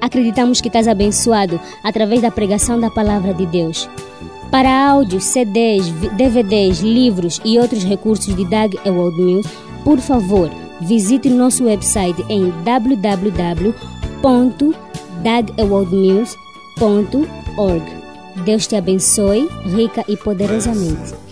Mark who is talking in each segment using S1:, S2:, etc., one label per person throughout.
S1: Acreditamos que estás abençoado através da pregação da palavra de Deus. Para áudios, CDs, DVDs, livros e outros recursos de Doug Ewald Mills, por favor, visite nosso website em www.dagewaldmills.org. Deus te abençoe rica e poderosamente.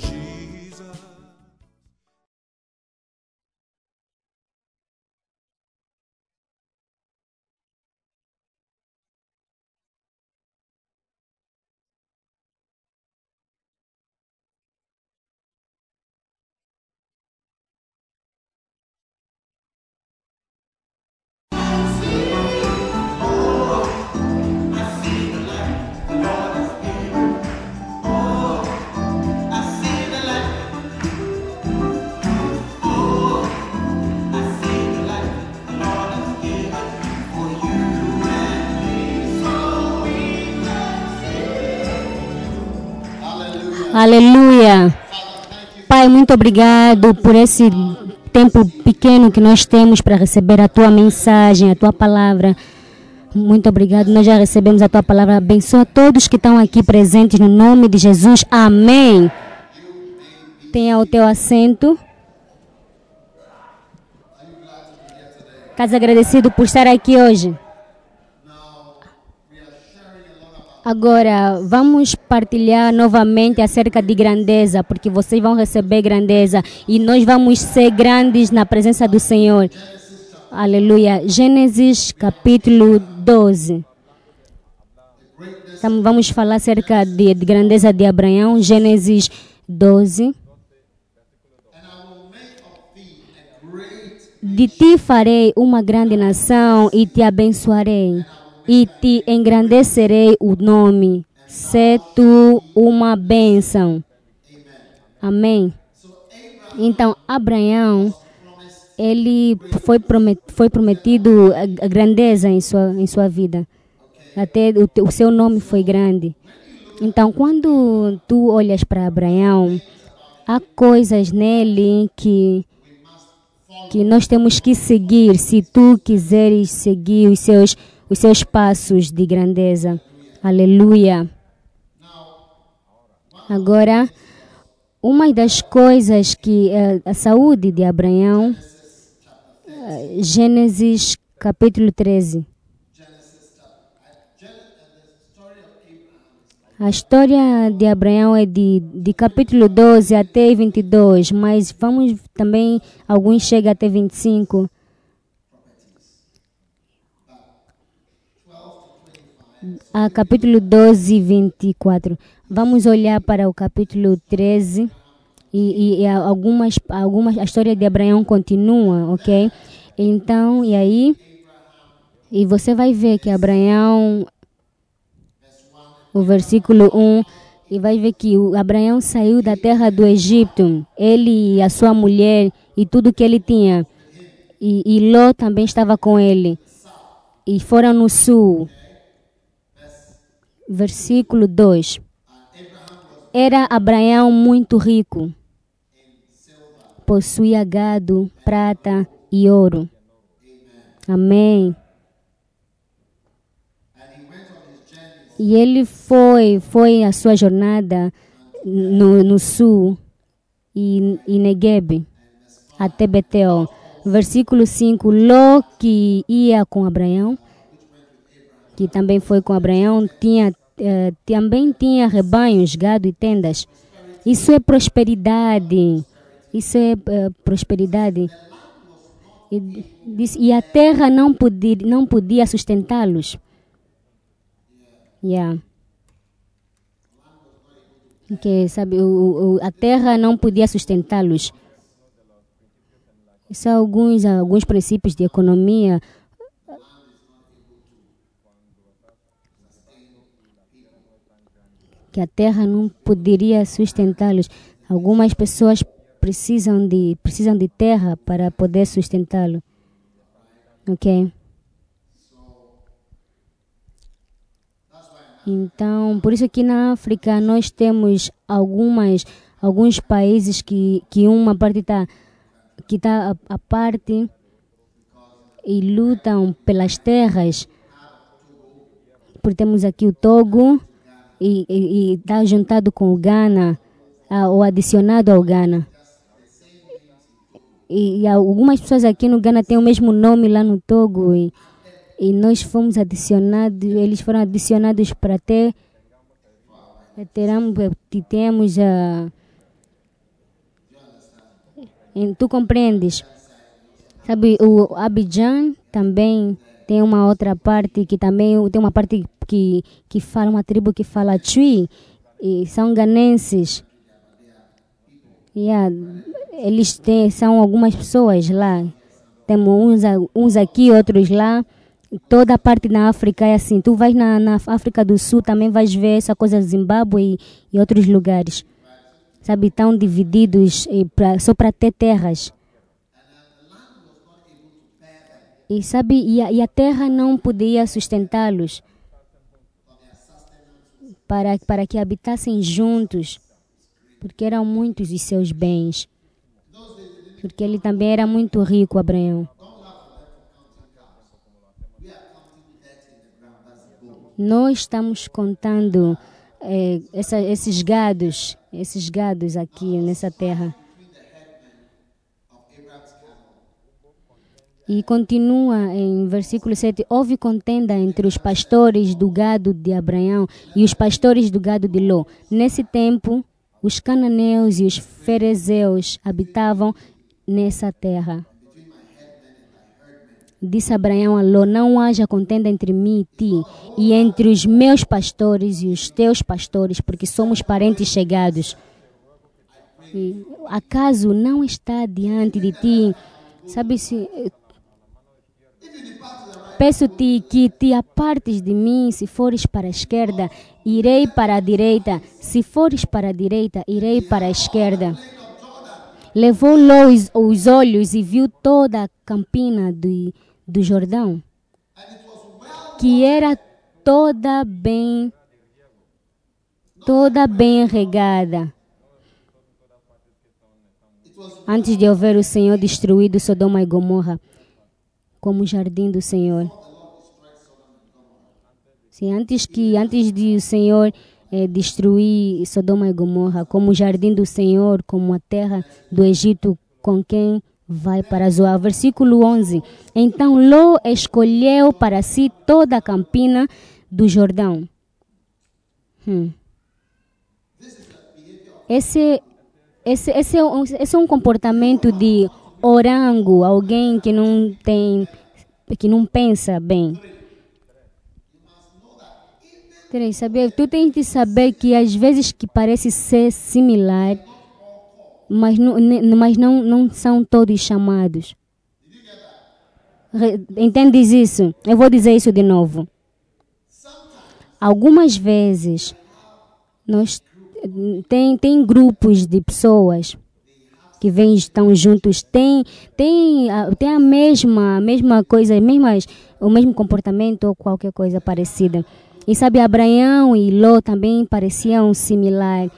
S1: Aleluia. Pai, muito obrigado por esse tempo pequeno que nós temos para receber a tua mensagem, a tua palavra. Muito obrigado. Nós já recebemos a tua palavra. Abençoa todos que estão aqui presentes no nome de Jesus. Amém. Tenha o teu assento. Estás agradecido por estar aqui hoje. Agora, vamos partilhar novamente acerca de grandeza, porque vocês vão receber grandeza e nós vamos ser grandes na presença do Senhor. Aleluia. Gênesis capítulo 12. Então, vamos falar acerca de, de grandeza de Abraão. Gênesis 12. De ti farei uma grande nação e te abençoarei e te engrandecerei o nome. Sê tu uma bênção. Amém. Então, Abraão, ele foi, foi prometido a grandeza em sua, em sua vida. Até o, o seu nome foi grande. Então, quando tu olhas para Abraão, há coisas nele que que nós temos que seguir se tu quiseres seguir os seus os seus passos de grandeza. Aleluia. Agora, uma das coisas que uh, a saúde de Abraão, uh, Gênesis capítulo 13. A história de Abraão é de, de capítulo 12 até 22, mas vamos também, alguns chegam até 25. A capítulo 12, 24. Vamos olhar para o capítulo 13 e, e, algumas, algumas, a história de Abraão continua, ok? Então, e aí, e você vai ver que Abraão, o versículo 1, e vai ver que Abraão saiu da terra do Egito, ele e a sua mulher e tudo que ele tinha. E, e Ló também estava com ele. E foram no sul versículo 2. Era Abraão muito rico, possuía gado, prata e ouro. Amém. E ele foi, foi a sua jornada no, no sul e, e Negueb até Betel. Versículo 5: Ló que ia com Abraão que também foi com Abraão, tinha, eh, também tinha rebanhos, gado e tendas. Isso é prosperidade. Isso é eh, prosperidade. E, e, a terra não podia, não podia sustentá-los. Yeah. Que, sabe, o, o, a terra não podia sustentá-los. São alguns, alguns princípios de economia que a terra não poderia sustentá-los. Algumas pessoas precisam de precisam de terra para poder sustentá-lo. OK? Então, por isso que na África nós temos algumas alguns países que que uma parte está que está a, a parte e lutam pelas terras porque temos aqui o Togo e está juntado com o Ghana, ou adicionado ao Ghana. E, e, algumas pessoas aqui no Ghana têm o mesmo nome lá no Togo e, e nós fomos adicionados, eles foram adicionados para ter teramos, temos a tu compreendes sabe o Abidjan também tem uma outra parte que também tem uma parte que que fala uma tribo que fala Chui e são ganenses yeah, eles têm são algumas pessoas lá temos uns uns aqui outros lá toda a parte da África é assim. Tu vais na, na África do Sul, também vais ver essa coisa Zimbábue e, e outros lugares. Sabe, estão divididos pra, só para ter terras. E sabe, e a, e a terra não podia sustentá-los para, para que habitassem juntos, porque eram muitos os seus bens. Porque ele também era muito rico, Abraão. Nós estamos contando é, essa, esses gados, esses gados aqui nessa terra. E continua em versículo 7: Houve contenda entre os pastores do gado de Abraão e os pastores do gado de Ló. Nesse tempo, os cananeus e os ferezeus habitavam nessa terra. Disse Abraão a Ló: Não haja contenda entre mim e ti, e entre os meus pastores e os teus pastores, porque somos parentes chegados. E, acaso não está diante de ti, sabe se. Peço-te que te apartes de mim, se fores para a esquerda, irei para a direita, se fores para a direita, irei para a esquerda. Levou Ló os olhos e viu toda a campina de do Jordão, que era toda bem toda bem regada. Antes de houver o Senhor destruído Sodoma e Gomorra, como o jardim do Senhor. Sim, antes que antes de o Senhor eh, destruir Sodoma e Gomorra, como o jardim do Senhor, como a terra do Egito, com quem vai para Zoar. Versículo 11. Então Ló escolheu para si toda a campina do Jordão. Hum. Esse, esse, esse, é esse é um comportamento de orango, alguém que não tem, que não pensa bem. Saber, tu tens de saber que às vezes que parece ser similar, mas não, mas não, não são todos chamados. Entendes isso? Eu vou dizer isso de novo. Algumas vezes nós tem, tem grupos de pessoas que vêm estão juntos tem tem tem a mesma mesma coisa mesmas o mesmo comportamento ou qualquer coisa parecida. E sabe Abraão e Ló também pareciam similar.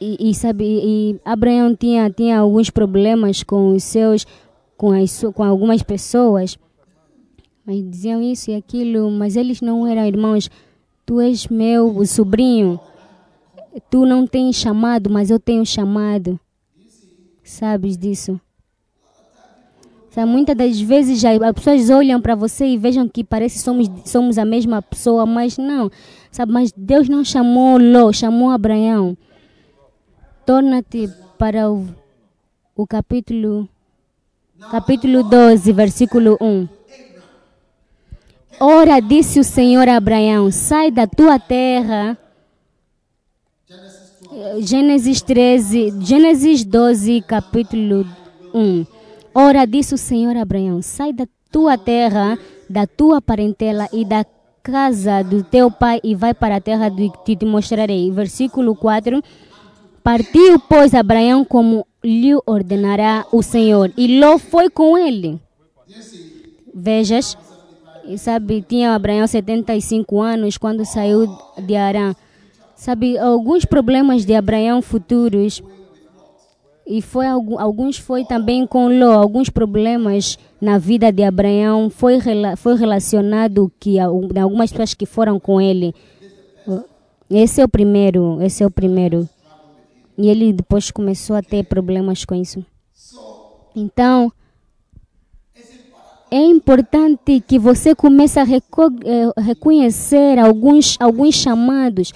S1: E, e, sabe, e Abraão tinha, tinha alguns problemas com os seus, com, as, com algumas pessoas, mas diziam isso e aquilo, mas eles não eram irmãos. Tu és meu sobrinho, tu não tens chamado, mas eu tenho chamado. Sabes disso? Sabe, muitas das vezes já, as pessoas olham para você e vejam que parece que somos, somos a mesma pessoa, mas não. Sabe, mas Deus não chamou Ló, chamou Abraão. Torna-te para o, o capítulo, capítulo 12, versículo 1. Ora, disse o Senhor a Abraão: sai da tua terra. Gênesis 13, Gênesis 12, capítulo 1. Ora, disse o Senhor a Abraão: sai da tua terra, da tua parentela e da casa do teu pai e vai para a terra que te mostrarei. Versículo 4. Partiu, pois, Abraão como lhe ordenará o Senhor, e Ló foi com ele. Vejas, sabe, tinha Abraão 75 anos quando saiu de Arã. Sabe, alguns problemas de Abraão futuros E foi algu- alguns foi também com Ló, alguns problemas na vida de Abraão foi foi relacionado que al- algumas pessoas que foram com ele. Esse é o primeiro, esse é o primeiro. E ele depois começou a ter problemas com isso. Então, é importante que você comece a eh, reconhecer alguns, alguns chamados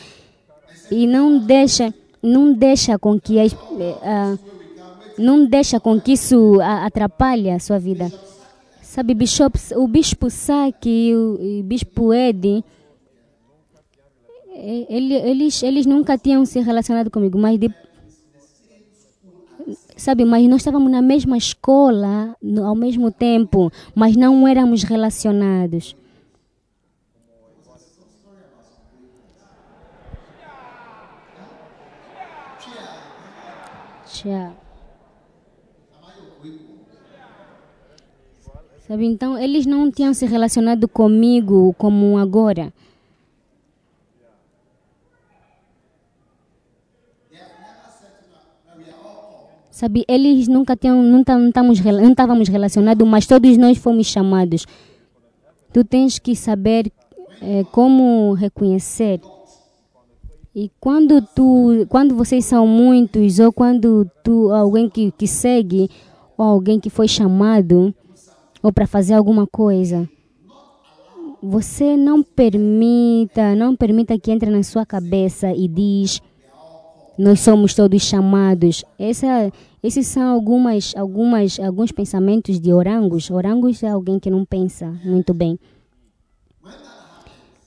S1: e não deixa, não deixa com que as- eh, ah, não deixa com que isso atrapalhe a sua vida. Sabe, Bishop, o Bispo Saki e o, Bispo Edi, eh, ele, eles, eles nunca tinham se relacionado comigo, mas de, sabe, mas nós estávamos na mesma escola ao mesmo tempo, mas não éramos relacionados. Sabe, então eles não tinham se relacionado comigo como agora. Sabe, eles nunca tinham, não tá- estávamos não estávamos relacionados, mas todos nós fomos chamados. Tu tens que saber eh, como reconhecer. E quando tu, quando vocês são muitos ou quando tu alguém que, que segue ou alguém que foi chamado ou para fazer alguma coisa, você não permita, não permita que entre na sua cabeça e diz nós somos todos chamados. Essa, esses são algumas, algumas, alguns pensamentos de orangos. Orangos é alguém que não pensa muito bem.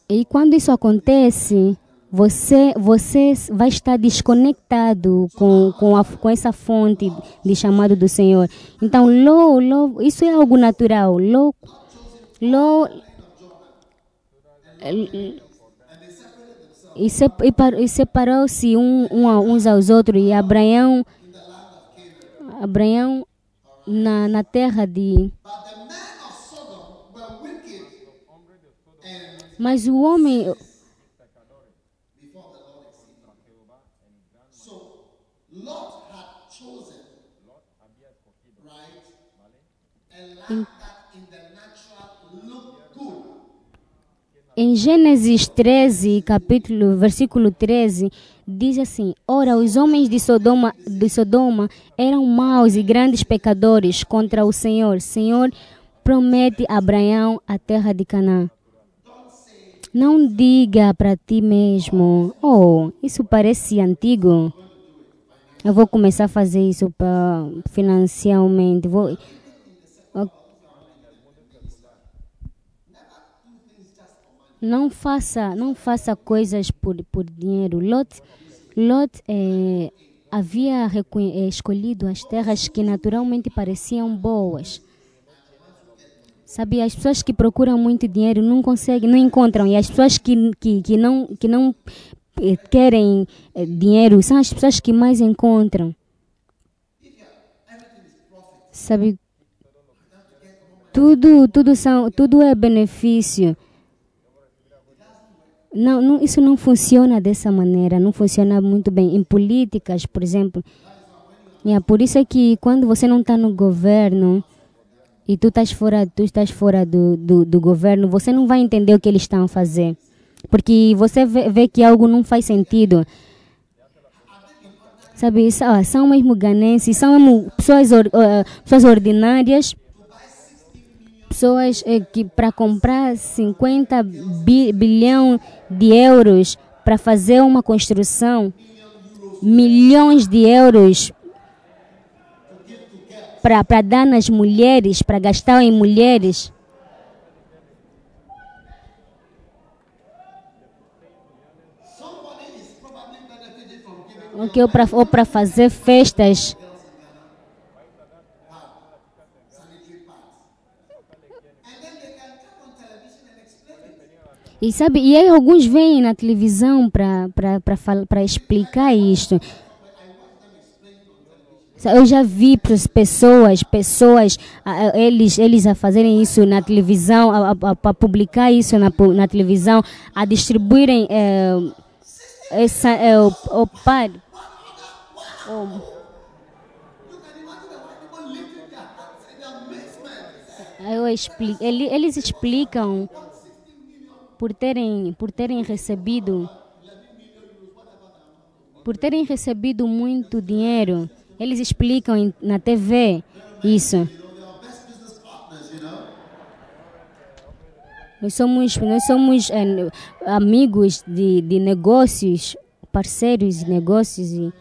S1: E quando isso acontece, você, você vai estar desconectado com, com, a, com essa fonte de chamado do Senhor. Então, lo, lo, isso é algo natural. Lo, lo, e, se, par- separou-se um, um uns aos outros. E Abraão, Abraão na, na terra de. Mas o homem,
S2: good.
S1: em Gênesis 13, capítulo, versículo 13, diz assim: Ora, os homens de Sodoma, de Sodoma eram maus e grandes pecadores contra o Senhor. Senhor promete a Abraão a terra de Canaã. Não diga para ti mesmo, oh, isso parece antigo. Eu vou começar a fazer isso para financialmente. Vou, não faça, não faça coisas por, por dinheiro. Lot, Lot eh, havia eh, escolhido as terras que naturalmente pareciam boas. Sabe, as pessoas que procuram muito dinheiro não conseguem, não encontram. E as pessoas que, que, que não, que não eh, querem dinheiro são as pessoas que mais encontram. Sabe, tudo, tudo, são, tudo é benefício. Não, não, isso não funciona dessa maneira, não funciona muito bem. Em políticas, por exemplo. É, por isso é que quando você não está no governo e tu estás fora, tu estás fora do, do, do governo, você não vai entender o que eles estão a fazer. Porque você vê, vê que algo não faz sentido. Sabe, são, mesmo ganenses, são mesmo pessoas, eh, pessoas ordinárias pessoas eh, que para comprar 50 bi, bilhão de euros para fazer uma construção, milhões de euros para dar nas mulheres, para gastar em mulheres. Ou para fazer festas. E sabe, e aí alguns vêm na televisão para explicar isto. Eu já vi pessoas, pessoas, eles, eles a fazerem isso na televisão, a, a, a publicar isso na, na televisão, a distribuírem é, essa, é, o, o par. Oh. Eu explico, eles explicam por terem, por terem recebido por terem recebido muito dinheiro. Eles explicam na TV isso. Nós somos, nós somos eh, amigos de, de negócios, parceiros de negócios e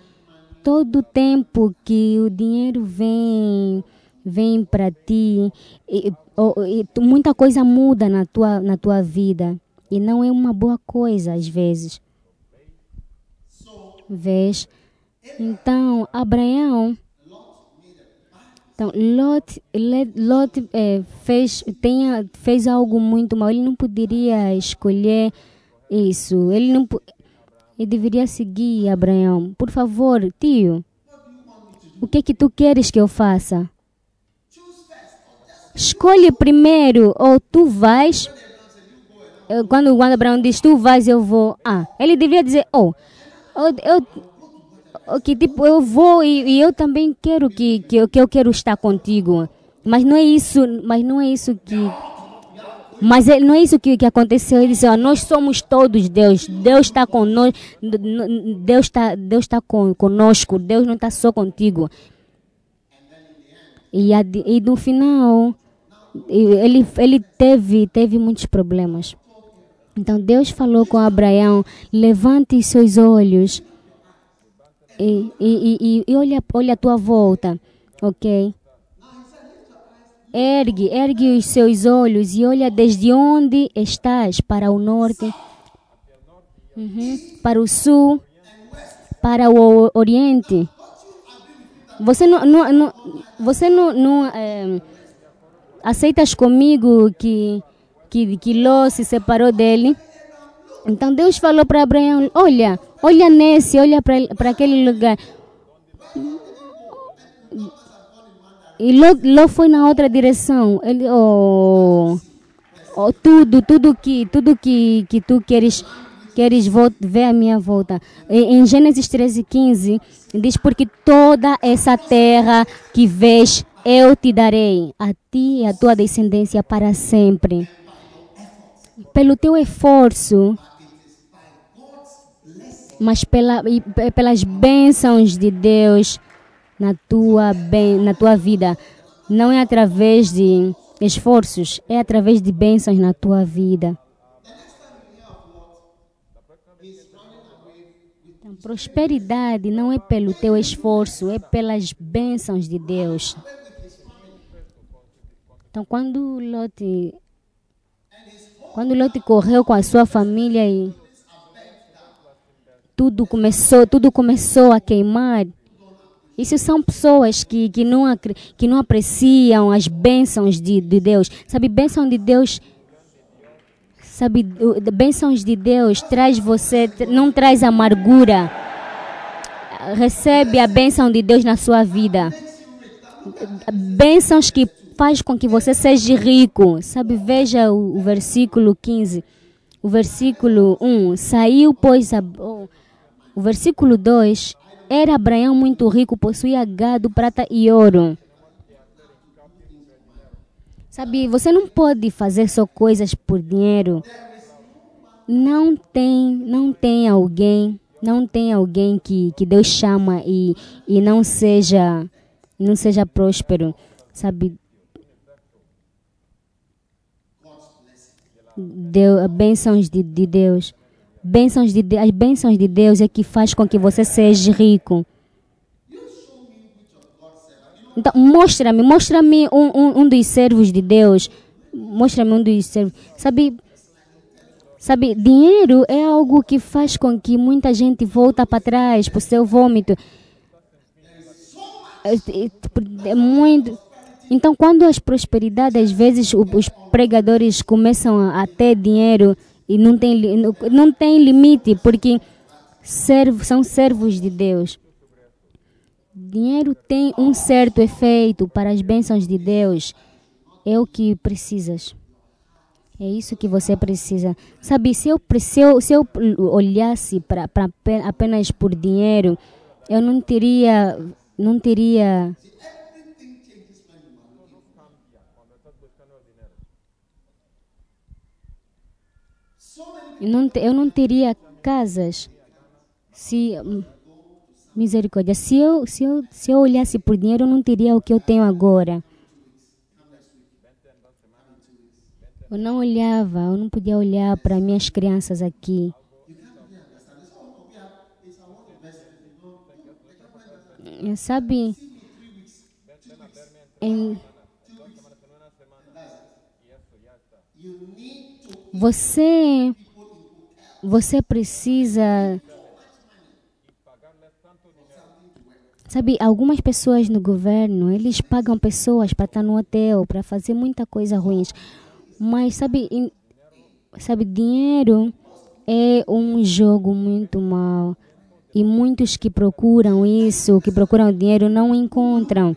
S1: todo tempo que o dinheiro vem vem para ti, e- e tu- muita coisa muda na tua, na tua vida e não é uma boa coisa às vezes. Vês? Então, Abraão então, Lot, Lot eh, fez, tenha, fez algo muito mal. Ele não poderia escolher isso. Ele não ele deveria seguir Abraão. Por favor, tio, o que que tu queres que eu faça? Escolhe primeiro ou tu vais. Quando, quando Abraão diz tu vais, eu vou. Ah, ele deveria dizer, oh, eu, eu, o que tipo eu vou e, e eu também quero que, que, eu- que eu quero estar contigo. Mas não é isso mas não é isso que mas não é isso que, que aconteceu. Ele disse nós somos todos Deus. Deus está conosco Deus está Deus está con, conosco. Deus não está só contigo. E, a- e no final ele ele teve teve muitos problemas então Deus falou com Abraão levante seus olhos e, e, e, e- olha, olha a tua volta, ok? Ergue, ergue os seus olhos e olha desde onde estás para o norte, Uhum. para o sul, para o oriente. Você não, não, não- você não, não eh, aceitas comigo que que que Ló se separou dele? Então Deus falou para Abraão: Olha, olha nesse, olha para aquele lugar. E Ló, Ló foi na outra direção. Ele, oh, oh, tudo, tudo que, tudo que, que tu queres, queres ver à minha volta. Em Gênesis 13, 15, diz: Porque toda essa terra que vês, eu te darei, a ti e a tua descendência para sempre. Pelo teu esforço, mas pela, pe- pelas bênçãos de Deus na tua, na tua vida. Não é através de esforços, é através de bênçãos na tua vida. Então, prosperidade não é pelo teu esforço, é pelas bênçãos de Deus. Então, quando Lot, quando Lot correu com a sua família e tudo começou, tudo começou a queimar. Isso são pessoas que, que, não, que não apreciam as bênçãos de, de Deus. Sabe, bênção de Deus. Sabe, bênçãos de Deus traz você, não traz amargura. Recebe a bênção de Deus na sua vida. Bênçãos que faz com que você seja rico. Sabe, veja o, o versículo 15. O versículo 1. Saiu, pois, a, oh, o versículo 2. Era Abraão muito rico, possuía gado, prata e ouro. Sabe, você não pode fazer só coisas por dinheiro. Não tem, não tem alguém, não tem alguém que, que Deus chama e, e não seja, não seja próspero. Sabe, Deu, bênçãos de, de Deus. Bênçãos de, De- as bênçãos de Deus é que faz com que você seja rico. Então, mostra-me, mostra-me um, um, um dos servos de Deus. Mostra-me um dos servos. Sabe, sabe, dinheiro é algo que faz com que muita gente volta para trás, para o seu vômito. É, é, é muito. Então, quando as prosperidades, às vezes os pregadores começam a, ter dinheiro e não tem, não, tem limite, porque servo, são servos de Deus. Dinheiro tem um certo efeito para as bênçãos de Deus. É o que precisas. É isso que você precisa. Sabe, se eu, se eu, se eu olhasse para apenas por dinheiro, eu não teria, não teria Eu não, eu não teria casas se. hum, Misericórdia. Se eu, se, eu, se eu olhasse por dinheiro, eu não teria o que eu tenho agora. Eu não olhava, eu não podia olhar para minhas crianças aqui. Eh, Sabe, em, você, você precisa Sabe, algumas pessoas no governo, eles pagam pessoas para estar no hotel, para fazer muita coisa ruim. Mas, sabe, sabe, dinheiro é um jogo muito mau. E muitos que procuram isso, que procuram dinheiro, não encontram.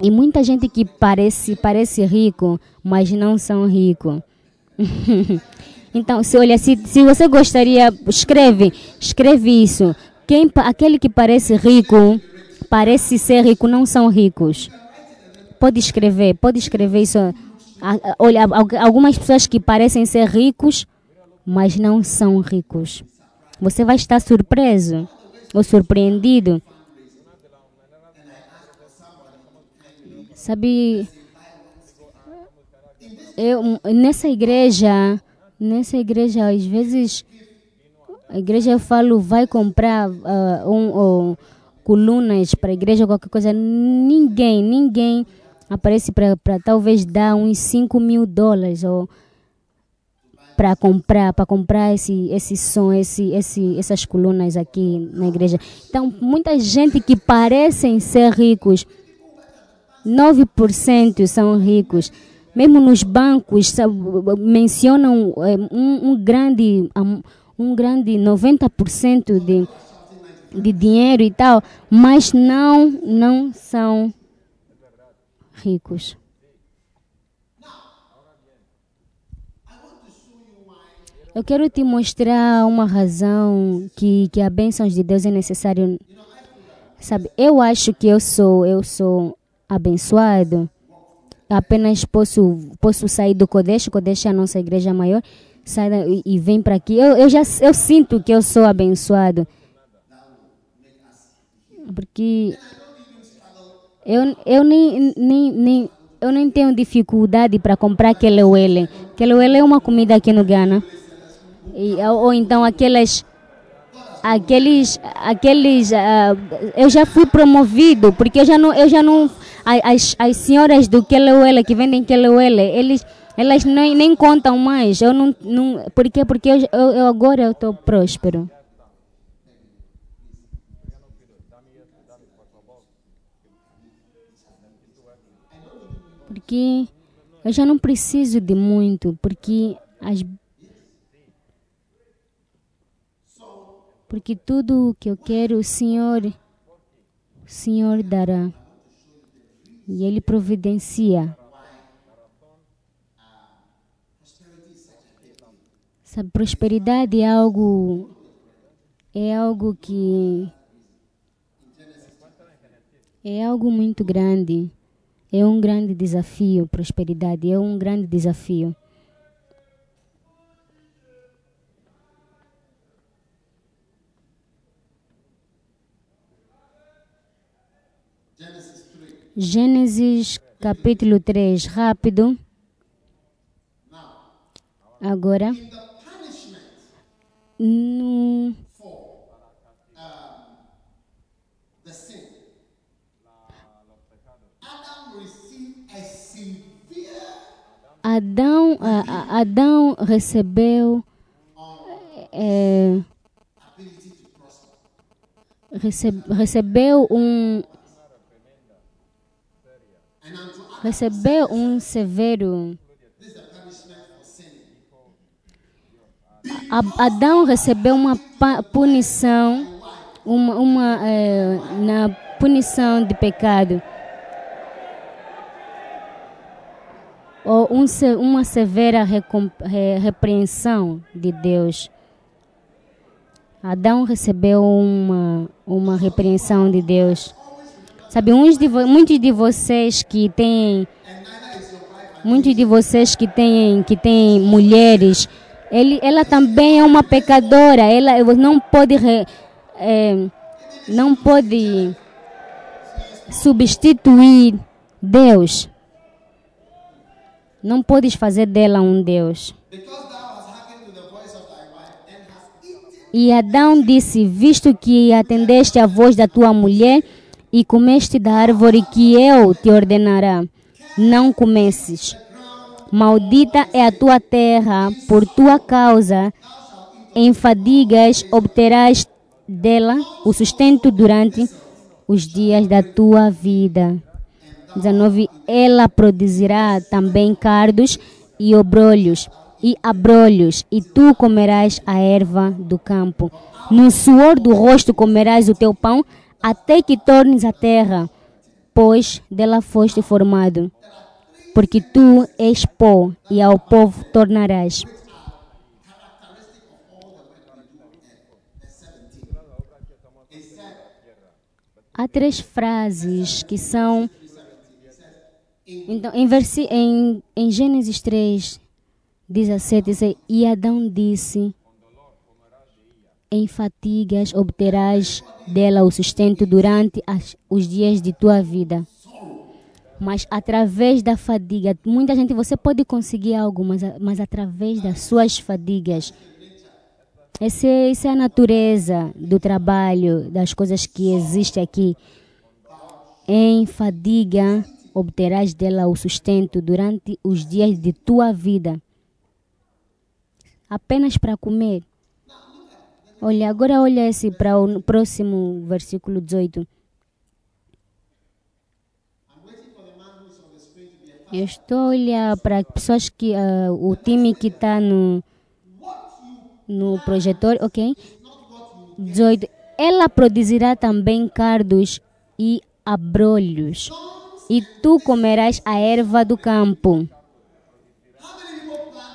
S1: E muita gente que parece, parece rico, mas não são ricos. então, se olha, se, se você gostaria, escreve, escreve isso. Quem, aquele que parece rico, parece ser rico, não são ricos. Pode escrever, pode escrever isso. Olha, al- algumas pessoas que parecem ser ricos, mas não são ricos. Você vai estar surpreso ou surpreendido. Sabe, eu nessa igreja, nessa igreja às vezes a igreja eu falo vai comprar um, um, colunas para a igreja qualquer coisa ninguém ninguém aparece para talvez dar uns 5 mil dólares ou para comprar para comprar esse esse som esse esse essas colunas aqui na igreja então muita gente que parecem ser ricos 9% são ricos. Mesmo nos bancos mencionam eh, um, um grande um, grande 90% de, de dinheiro e tal, mas não não são ricos. Eu quero te mostrar uma razão que, que a bênção de Deus é necessário. Sabe, eu acho que eu sou eu sou abençoado. Apenas posso posso sair do Kodesh, Kodesh é a nossa igreja maior, sai e, e vem para aqui. Eu, eu já eu sinto que eu sou abençoado. Porque eu, eu nem, nem, nem eu nem tenho dificuldade para comprar kelewele. Kelewele é uma comida aqui no Ghana. E, ou, ou então aquelas aqueles aqueles ah, eu já fui promovido porque eu já não eu já não as, as senhoras do Kelewele que vendem Kelewele eles elas nem, nem contam mais eu não, não por quê? porque eu, eu agora eu estou próspero porque eu já não preciso de muito porque as porque tudo o que eu quero o Senhor o Senhor dará. E Ele providencia. Sabe, prosperidade é algo é algo que é algo muito grande. É um grande desafio prosperidade. É um grande desafio Gênesis capítulo 3, rápido. Agora, no, Adão, Adão recebeu é, recebeu um recebeu um severo. Adão recebeu uma punição uma, uma é, na punição de pecado. Ou um uma severa repreensão de Deus. Adão recebeu uma uma repreensão de Deus sabe uns de muitos de vocês que têm Muitos de vocês que têm que têm mulheres Ele, ela também é uma pecadora. Ela não pode, eh, não pode substituir Deus. Não podes fazer dela um Deus. E Adão disse: Visto que atendeste à voz da tua mulher e comeste da árvore que eu te ordenará, não comesses. Maldita é a tua terra, por tua causa, em fadigas obterás dela o sustento durante os dias da tua vida. 19. Ela produzirá também cardos e obrolhos e abrolhos, e tu comerás a erva do campo. No suor do rosto comerás o teu pão, até que tornes a terra, pois dela foste formado. Porque tu és pó, e ao povo tornarás. Há três frases que são. Então, em, versi, em, em Gênesis 3, 17, diz: E Adão disse: Em fatigas obterás dela o sustento durante as, os dias de tua vida. Mas através da fadiga, muita gente você pode conseguir algo, mas, mas através das suas fadigas. Essa é, essa é a natureza do trabalho, das coisas que existem aqui. Em fadiga obterás dela o sustento durante os dias de tua vida. Apenas para comer. Olha, agora olha esse para o próximo versículo 18. Eu estou a olhar para pessoas que ah, o time que está no no projetor, ok? 18. Ela produzirá também cardos e abrolhos, e tu comerás a erva do campo.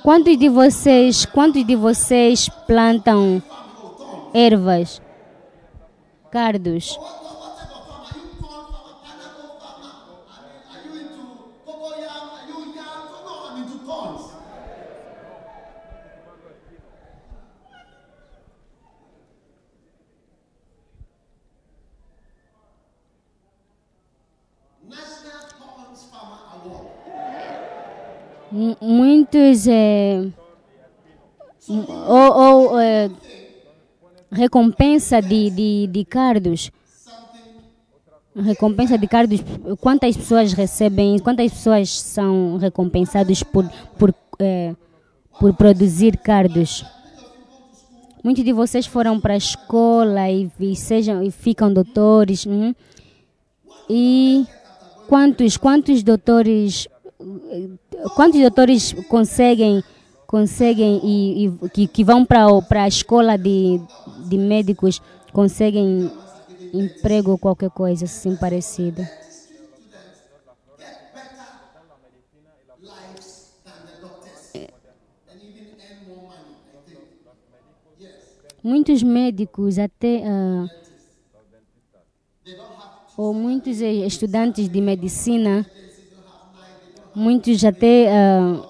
S1: Quantos de vocês, quantos de vocês plantam ervas? Cardos. Muitos é, ou, ou é, recompensa de, de, de cardos. Recompensa de cardos. Quantas pessoas recebem? Quantas pessoas são recompensadas por por é, por produzir cardos? Muitos de vocês foram para a escola e, e sejam e ficam doutores. uhum. E quantos quantos doutores quantos doutores conseguem conseguem e, e que, que vão para a escola de, de médicos conseguem emprego ou qualquer coisa assim parecida? Muitos médicos até ah, ou muitos estudantes de medicina muitos até ah,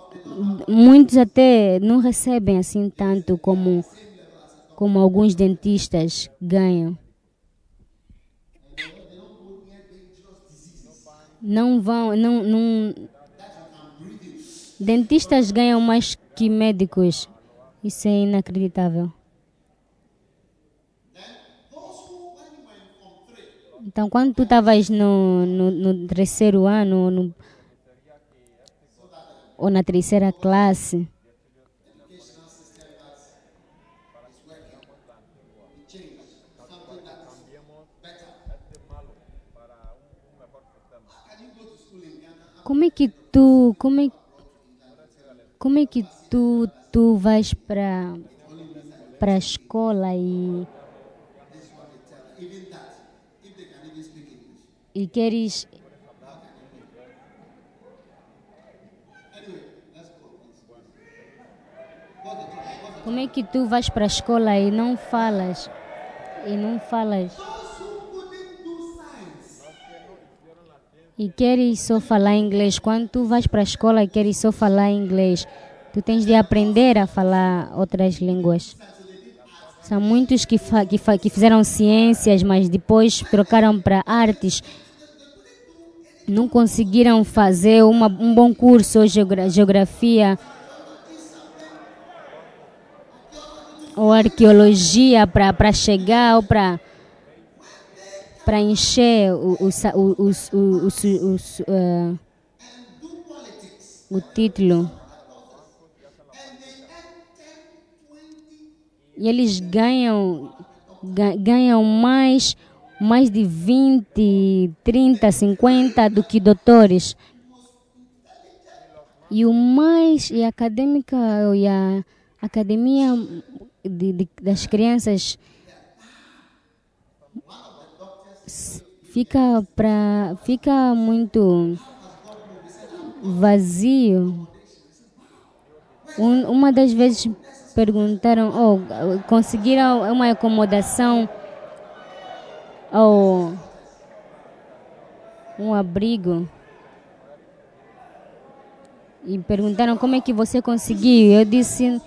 S1: muitos até não recebem assim tanto como como alguns dentistas ganham. Não vão não, não. Dentistas ganham mais que médicos. Isso é inacreditável. Então, quando tu estavas no, no, no terceiro ano, no, ou na terceira classe, como é que tu, como é, como é que tu, tu vais para para a escola e e queres Como é que tu vais para a escola e não falas? E não falas? E queres só falar inglês? Quando tu vais para a escola e queres só falar inglês, Tu tens de aprender a falar outras línguas. São muitos que, que, que fizeram ciências, mas depois trocaram para artes. Não conseguiram fazer uma, um bom curso geografia ou arqueologia para chegar ou para para encher o, o, o, uh, o título. E eles ganham, ganham mais, mais de 20, 30, 50 do que doutores. E o mais, e a acadêmica, e a academia de, de, das crianças fica para fica muito vazio. Um, uma das vezes perguntaram, oh, conseguiram uma acomodação ou um abrigo? E perguntaram como é que você conseguiu. Eu disse,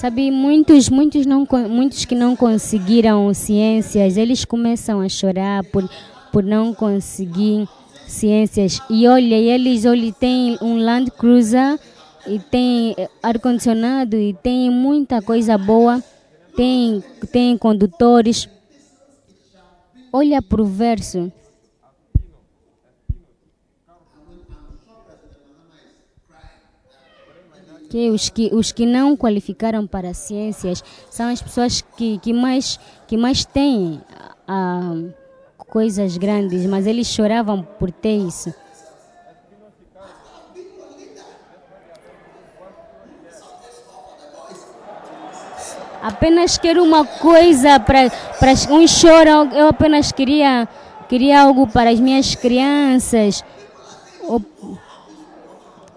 S1: sabe, muitos, muitos não, muitos que não conseguiram ciências, eles começam a chorar por por não conseguir ciências. E olha, eles olha, têm um Land Cruiser e tem ar-condicionado e tem muita coisa boa, tem, tem condutores. Olha para o verso. Que os, que os que não qualificaram para ciências são as pessoas que, que, mais, que mais têm a, coisas grandes, mas eles choravam por ter isso. Apenas quero uma coisa para para um choro. Eu apenas queria queria algo para as minhas crianças.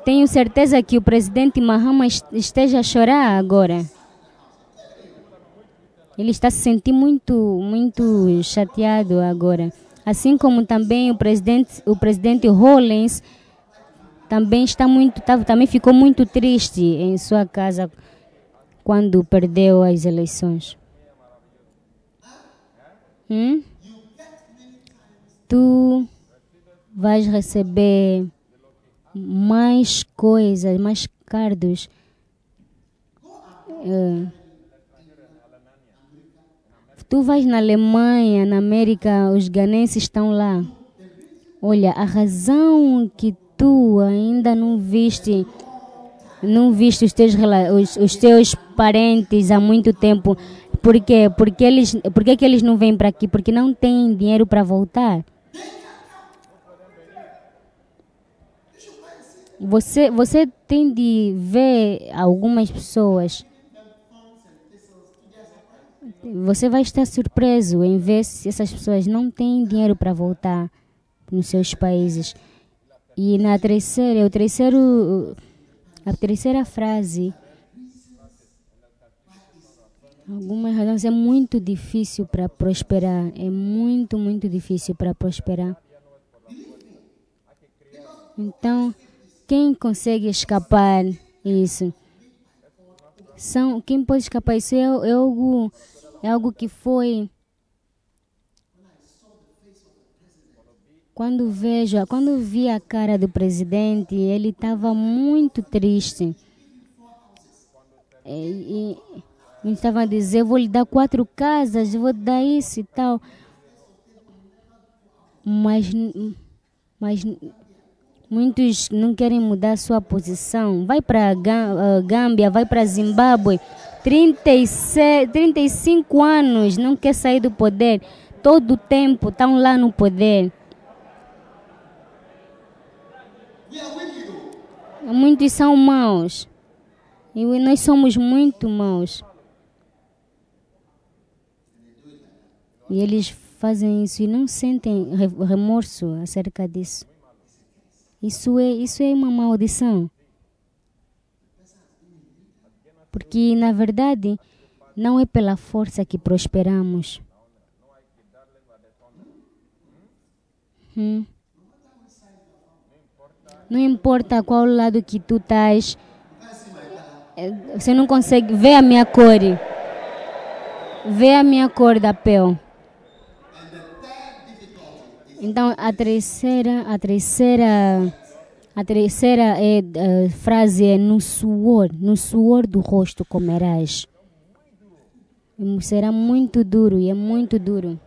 S1: Tenho certeza que o presidente Mahama esteja a chorar agora. Ele está se sentindo muito muito chateado agora. Assim como também o presidente o presidente Hollins também está muito tá, também ficou muito triste em sua casa quando perdeu as eleições. Hum? Tu vais receber mais coisas, mais cardos. Uh, tu vais na Alemanha, na América, os ganenses estão lá. Olha, a razão que tu ainda não viste não viste os teus, os, os teus parentes há muito tempo. Por quê? Porque eles, por que, que eles não vêm para aqui? Porque não têm dinheiro para voltar. Você, você tem de ver algumas pessoas. Você vai estar surpreso em ver se essas pessoas não têm dinheiro para voltar nos seus países. E na terceira, o terceiro a terceira frase. Algumas razões é muito difícil para prosperar. É muito, muito difícil para prosperar. Então, quem consegue escapar isso? São, quem pode escapar isso é, é algo, é algo que foi Quando vejo, quando vi a cara do presidente, ele estava muito triste. E, e estava a dizer, vou lhe dar quatro casas, vou dar isso e tal. Mas, mas muitos não querem mudar sua posição. Vai para Gâmbia, vai para Zimbábue. 36, 35 anos, não quer sair do poder. Todo o tempo estão lá no poder. Muitos são maus. E nós somos muito maus. E eles fazem isso e não sentem remorso acerca disso. Isso é, isso é uma maldição. Porque, na verdade, não é pela força que prosperamos. Hum. Não importa qual lado que tu estás, eh, você não consegue ver a minha cor. Vê a minha cor da pele. Então a terceira, a terceira, a terceira é, eh, frase é no suor, no suor do rosto comerás. Será muito duro e é muito duro.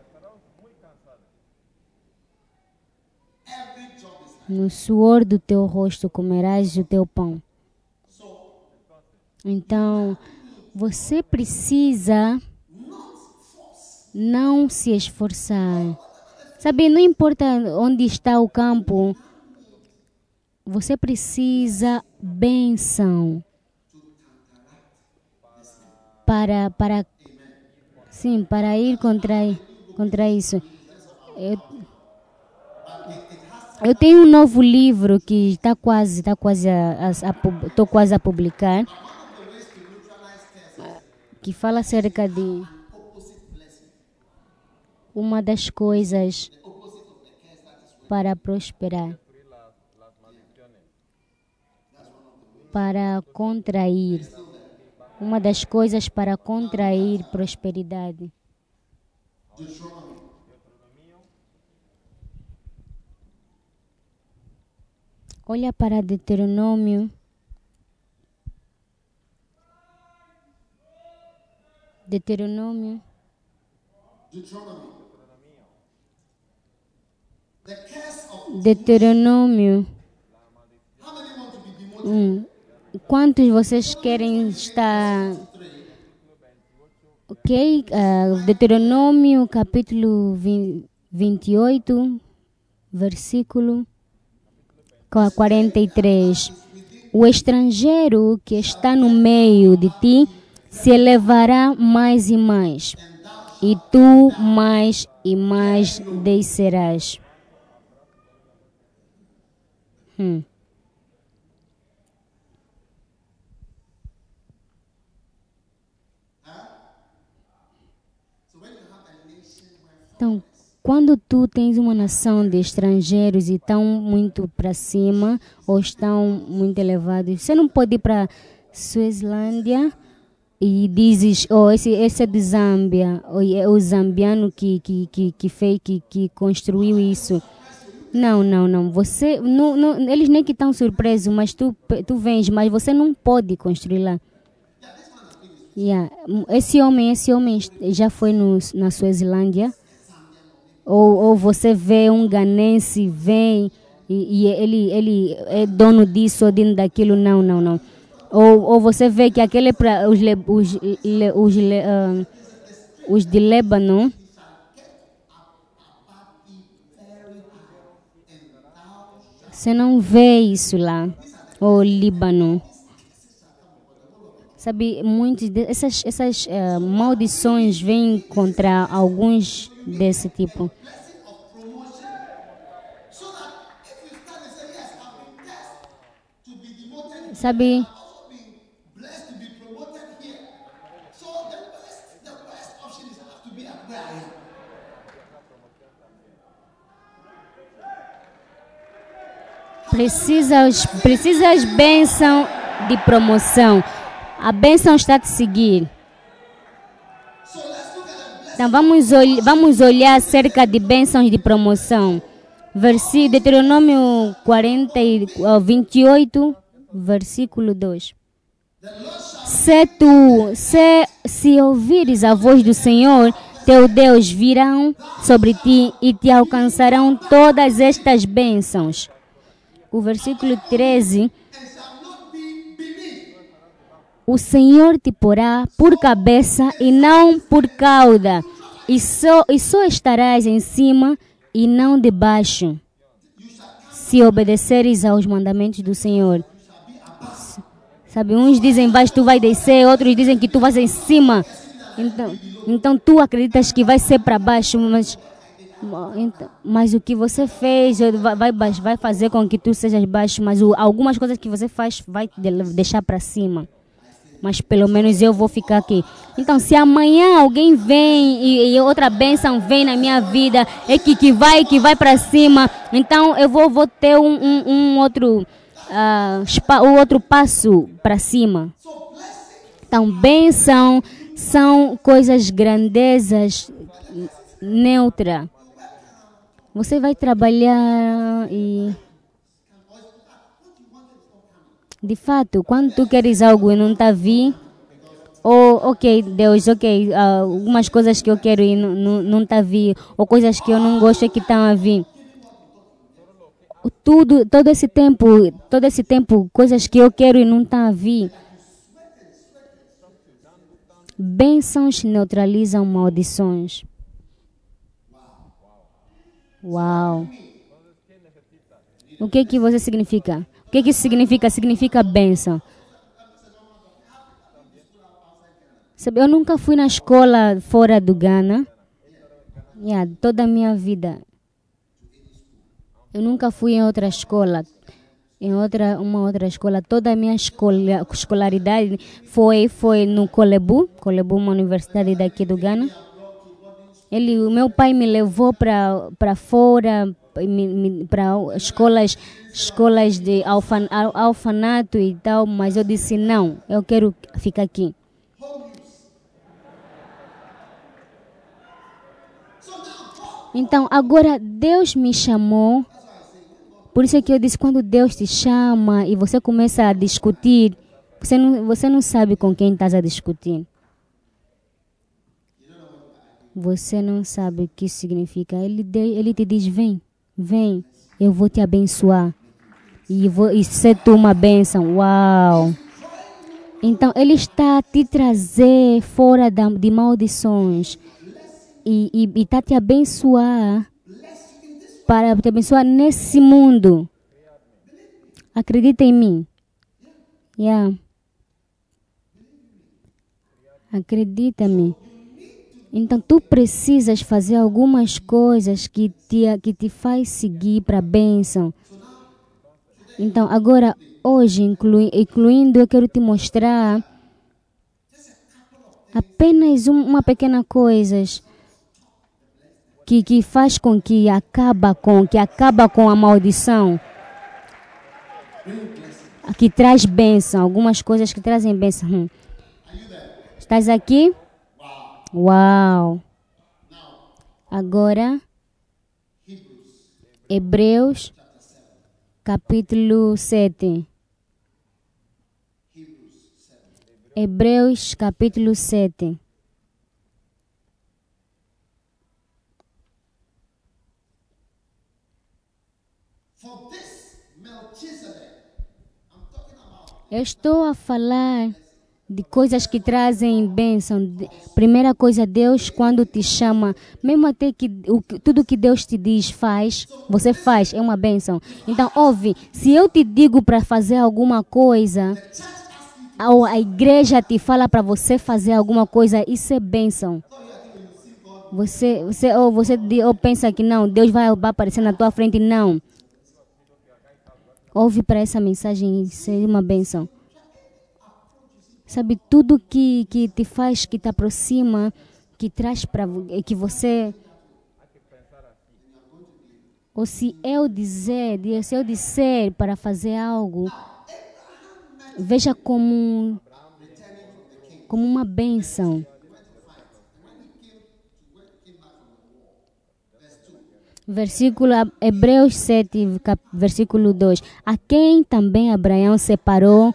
S1: No suor do teu rosto comerás o teu pão. Então, você precisa não se esforçar. Sabe, não importa onde está o campo, você precisa bênção para para sim para ir contra contra isso. Eu, eu tenho um novo livro que está quase está quase a, a, a quase a publicar que fala acerca de uma das coisas para prosperar, para contrair, uma das coisas para contrair prosperidade. Olha para Deuteronômio. Deuteronômio
S2: Deuteronomy.
S1: Deuteronômio. 1. Quantos vocês querem estar. Ok? ah, Deuteronômio, capítulo vin- 28, versículo qua- 43. O estrangeiro que está no meio de ti se elevará mais e mais, e tu mais e mais descerás. Hum. Então, quando tu tens uma nação de estrangeiros e estão muito para cima ou estão muito elevados, você não pode ir para Suezlândia e dizes, oh, esse, esse é de Zâmbia, ou é o zambiano que, que, que, que fez, que, que construiu isso. Não, não, não. Você, não, não, eles nem que estão surpresos, mas tu, tu vens, mas você não pode construir lá. Yeah. Esse homem, esse homem já foi no, na Suezilândia. Ou, ou você vê um ganense, vem e, e ele, ele é dono disso ou dono daquilo. Não, não, não. Ou, ou você vê que aquele é para os, os, os, le- ah, os de Líbano. Você não vê isso lá. Ou Líbano. Sabe, muitas essas, essas eh, maldições vêm contra alguns desse tipo.
S2: So
S1: precisas, precisas bênção de promoção. A bênção está a te seguir. Então vamos, ol vamos olhar acerca de bênçãos de promoção. Versículo Deuteronômio 40, e- ó, 28, versículo 2. Se tu, se, se ouvires a voz do Senhor, teu Deus, virão sobre ti e te alcançarão todas estas bênçãos. O versículo 13.
S2: And shall not be beneath.
S1: O Senhor te porá por cabeça e não por cauda, e só, e só estarás em cima e não debaixo, se obedeceres aos mandamentos do Senhor. Sabe, uns dizem embaixo tu vai descer, outros dizem que tu vais em cima. Então, então tu acreditas que vai ser para baixo, mas, mas o que você fez vai, vai, fazer com que tu sejas baixo, mas algumas coisas que você faz vai deixar para cima. mas pelo menos eu vou ficar aqui. Então, se amanhã alguém vem e, e outra bênção vem na minha vida, é que, que vai, que vai para cima, então eu vou, vou ter um, um, um outro, ah, spa- um outro passo para cima. Então, bênção são coisas grandezas, neutra. Você vai trabalhar e. De fato, quando tu queres algo e não está vir, ou, ok, Deus, ok, ah, algumas coisas que eu quero e não, não, não tá vir, ou coisas que eu não gosto é que estão a vir. Tudo, todo esse tempo, todo esse tempo, coisas que eu quero e não estão a vir. Bênçãos neutralizam maldições. Uau. O que que você significa? O que que isso significa? Significa bênção. Eu nunca fui na escola fora do Ghana. Yeah, toda a minha vida. Eu nunca fui em outra escola. Em outra, uma outra escola. Toda a minha escola, escolaridade foi, foi no Colebu. Colebu, uma universidade daqui do Ghana. Ele, o meu pai me levou para para fora, para escolas, escolas de alfan, al- alfanato e tal, mas eu disse não, eu quero ficar aqui. Então, agora Deus me chamou. Por isso é que eu disse, quando Deus te chama e você começa a discutir, você não, você não sabe com quem estás a discutir. Você não sabe o que significa. Ele, ele te diz, vem, vem, eu vou te abençoar. E, vou, e ser tu uma bênção. Uau! Então, Ele está a te trazer fora da, de maldições. E está te abençoar para te abençoar nesse mundo. Acredita em mim. Yeah. Acredita-me. Então tu precisas fazer algumas coisas que te que te faz seguir para a bênção. Então agora hoje inclui, incluindo eu quero te mostrar apenas um- uma pequena coisas que que faz com que acaba com que acaba com a maldição. Que traz bênção, algumas coisas que trazem bênção. Hum. Estás aqui? Uau! Agora, Hebreus, capítulo 7. Hebreus, capítulo 7.
S2: For this Melchizedek, I'm talking about
S1: Eu estou a falar de coisas que trazem bênção. Primeira coisa, Deus, quando te chama, mesmo até que o, tudo que Deus te diz, faz, você faz, é uma bênção. Então, ouve, se eu te digo para fazer alguma coisa, ou a igreja te fala para você fazer alguma coisa, isso é bênção. Você, você, ou você ou pensa que não, Deus vai aparecer na tua frente, não. Ouve para essa mensagem, isso é uma bênção. Sabe, tudo que, que te faz, que te aproxima, que traz para que você. Ou se eu dizer, se eu disser para fazer algo, veja como, como uma bênção. Versículo Hebreus 7, cap- versículo 2. A quem também Abraão separou,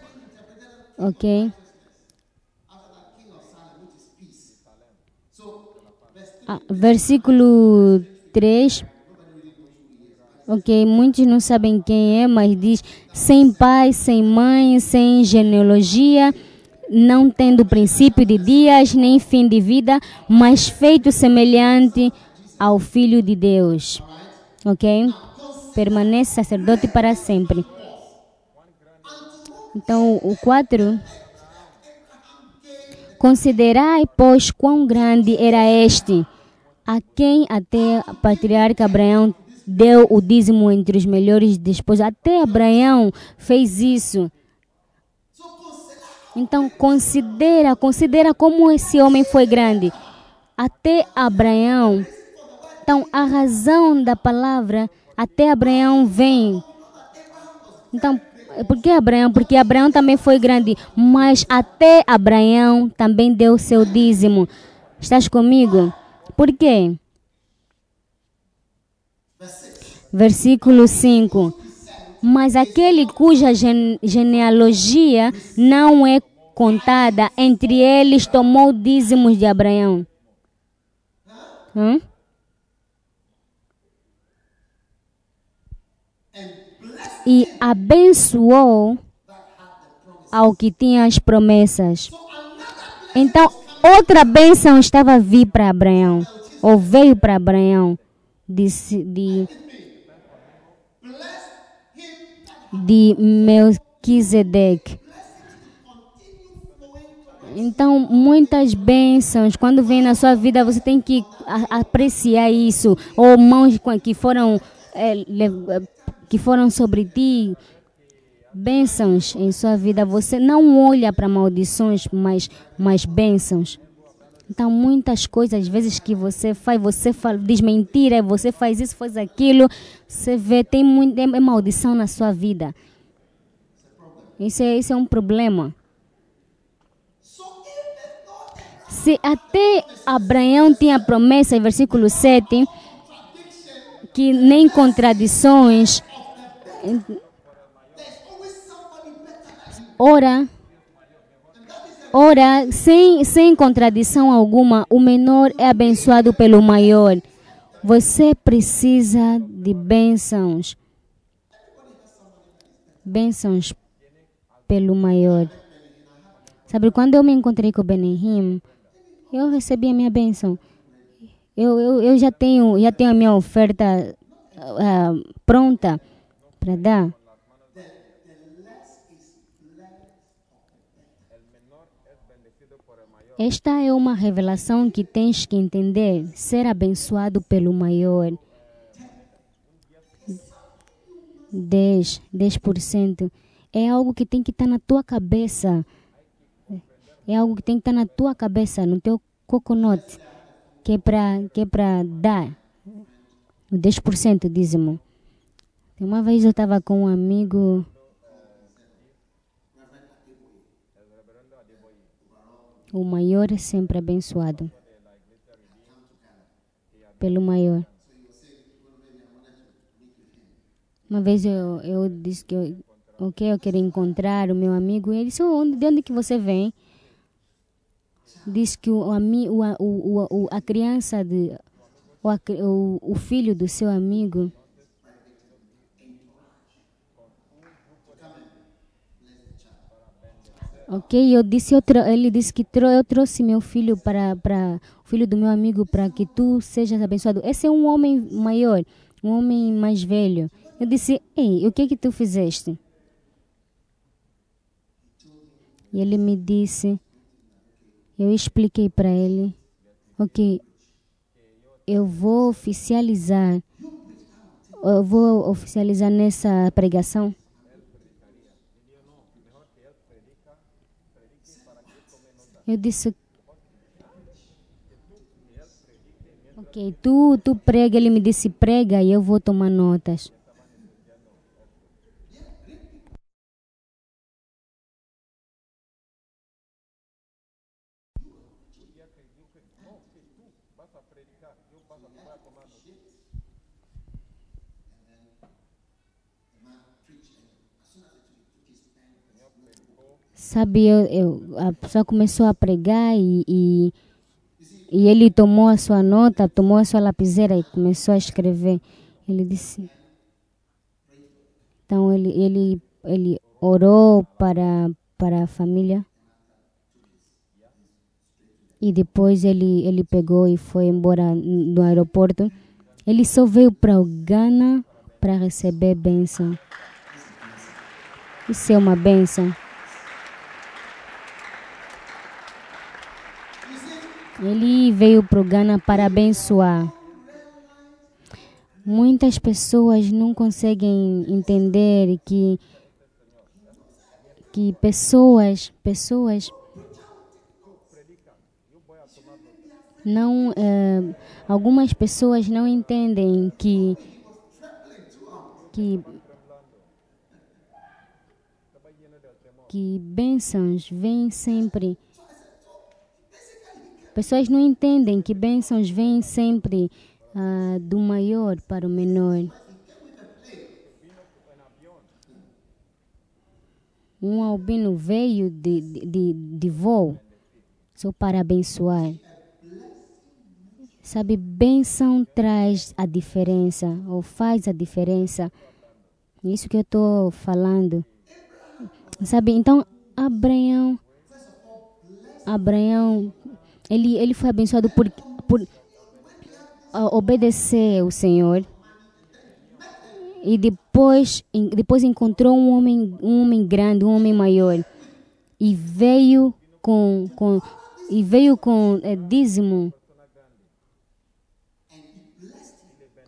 S1: ok? Versículo 3. Ok, muitos não sabem quem é, mas diz: sem pai, sem mãe, sem genealogia, não tendo princípio de dias, nem fim de vida, mas feito semelhante ao Filho de Deus. Ok? Permanece sacerdote para sempre. Então, o 4. Considerai, pois, quão grande era este, a quem até o patriarca Abraão deu o dízimo entre os melhores desposos. Até Abraão fez isso. Então considera, considera como esse homem foi grande. Até Abraão. Então a razão da palavra até Abraão vem. Então, por que Abraão? Porque Abraão também foi grande, mas até Abraão também deu seu dízimo. Estás comigo? Por quê? Versículo 5. Mas aquele cuja gene- genealogia não é contada, entre eles tomou dízimos de Abraão. Hã? E abençoou ao que tinha as promessas. Então, outra bênção estava a vir para Abraão, ou veio para Abraão, de, de, de Melquisedeque. Então, muitas bênçãos, quando vem na sua vida, você tem que apreciar isso. Ou mãos que foram, eh, que foram sobre ti, bênçãos em sua vida. Você não olha para maldições, mas, mas bênçãos. Então, muitas coisas, às vezes, que você faz, você fala, diz mentira, você faz isso, faz aquilo, você vê, tem muito, é é maldição na sua vida. Isso é, isso é um problema. Se até Abraão tinha promessa, em versículo 7, que nem contradições, ora, ora, sem, sem contradição alguma, o menor é abençoado pelo maior. Você precisa de bênçãos. Bênçãos pelo maior. Sabe, quando eu me encontrei com o Benihim, eu recebi a minha bênção. Eu, eu, eu já tenho já tenho a minha oferta ah, pronta para dar. Esta é uma revelação que tens que entender. Ser abençoado pelo maior. 10, 10%. É algo que tem que estar na tua cabeça. É algo que tem que estar na tua cabeça, no teu coconut, que é para que é para dar o 10% dízimo. Uma vez eu estava com um amigo O maior é sempre abençoado pelo maior. Uma vez eu, eu disse que eu, ok, eu queria encontrar o meu amigo. E ele disse, "Oh, onde, de onde que você vem? Diz que o, o, o, o, a criança, de, o, o filho do seu amigo Ok, eu disse, ele disse que tro- eu trouxe meu filho para, para filho do meu amigo para que tu sejas abençoado. Esse é um homem maior, um homem mais velho. Eu disse, ei, o que que tu fizeste? E ele me disse, eu expliquei para ele, ok, eu vou oficializar, eu vou oficializar nessa pregação. Eu disse. Ok, tu, tu prega, ele me disse prega e eu vou tomar notas. Sabe, eu, eu, a pessoa começou a pregar e, e, e ele tomou a sua nota, tomou a sua lapiseira e começou a escrever. Ele disse. Então ele, ele, ele orou para, para a família. E depois ele, ele pegou e foi embora no aeroporto. Ele só veio para o Ghana para receber bênção. Isso é uma bênção. Ele veio para o Ghana para abençoar. Muitas pessoas não conseguem entender que, que pessoas, pessoas não, eh, algumas pessoas não entendem que que que bênçãos vêm sempre. Pessoas não entendem que bênçãos vêm sempre ah, do maior para o menor. Um albino veio de, de, de voo só para abençoar. Sabe, bênção traz a diferença, ou faz a diferença. Isso que eu estou falando. Sabe, então, Abraão, Abraão, ele, ele foi abençoado por, por ah, obedecer o Senhor. E depois, depois encontrou um homem, um homem grande, um homem maior. E veio com, com, e veio com eh, dízimo.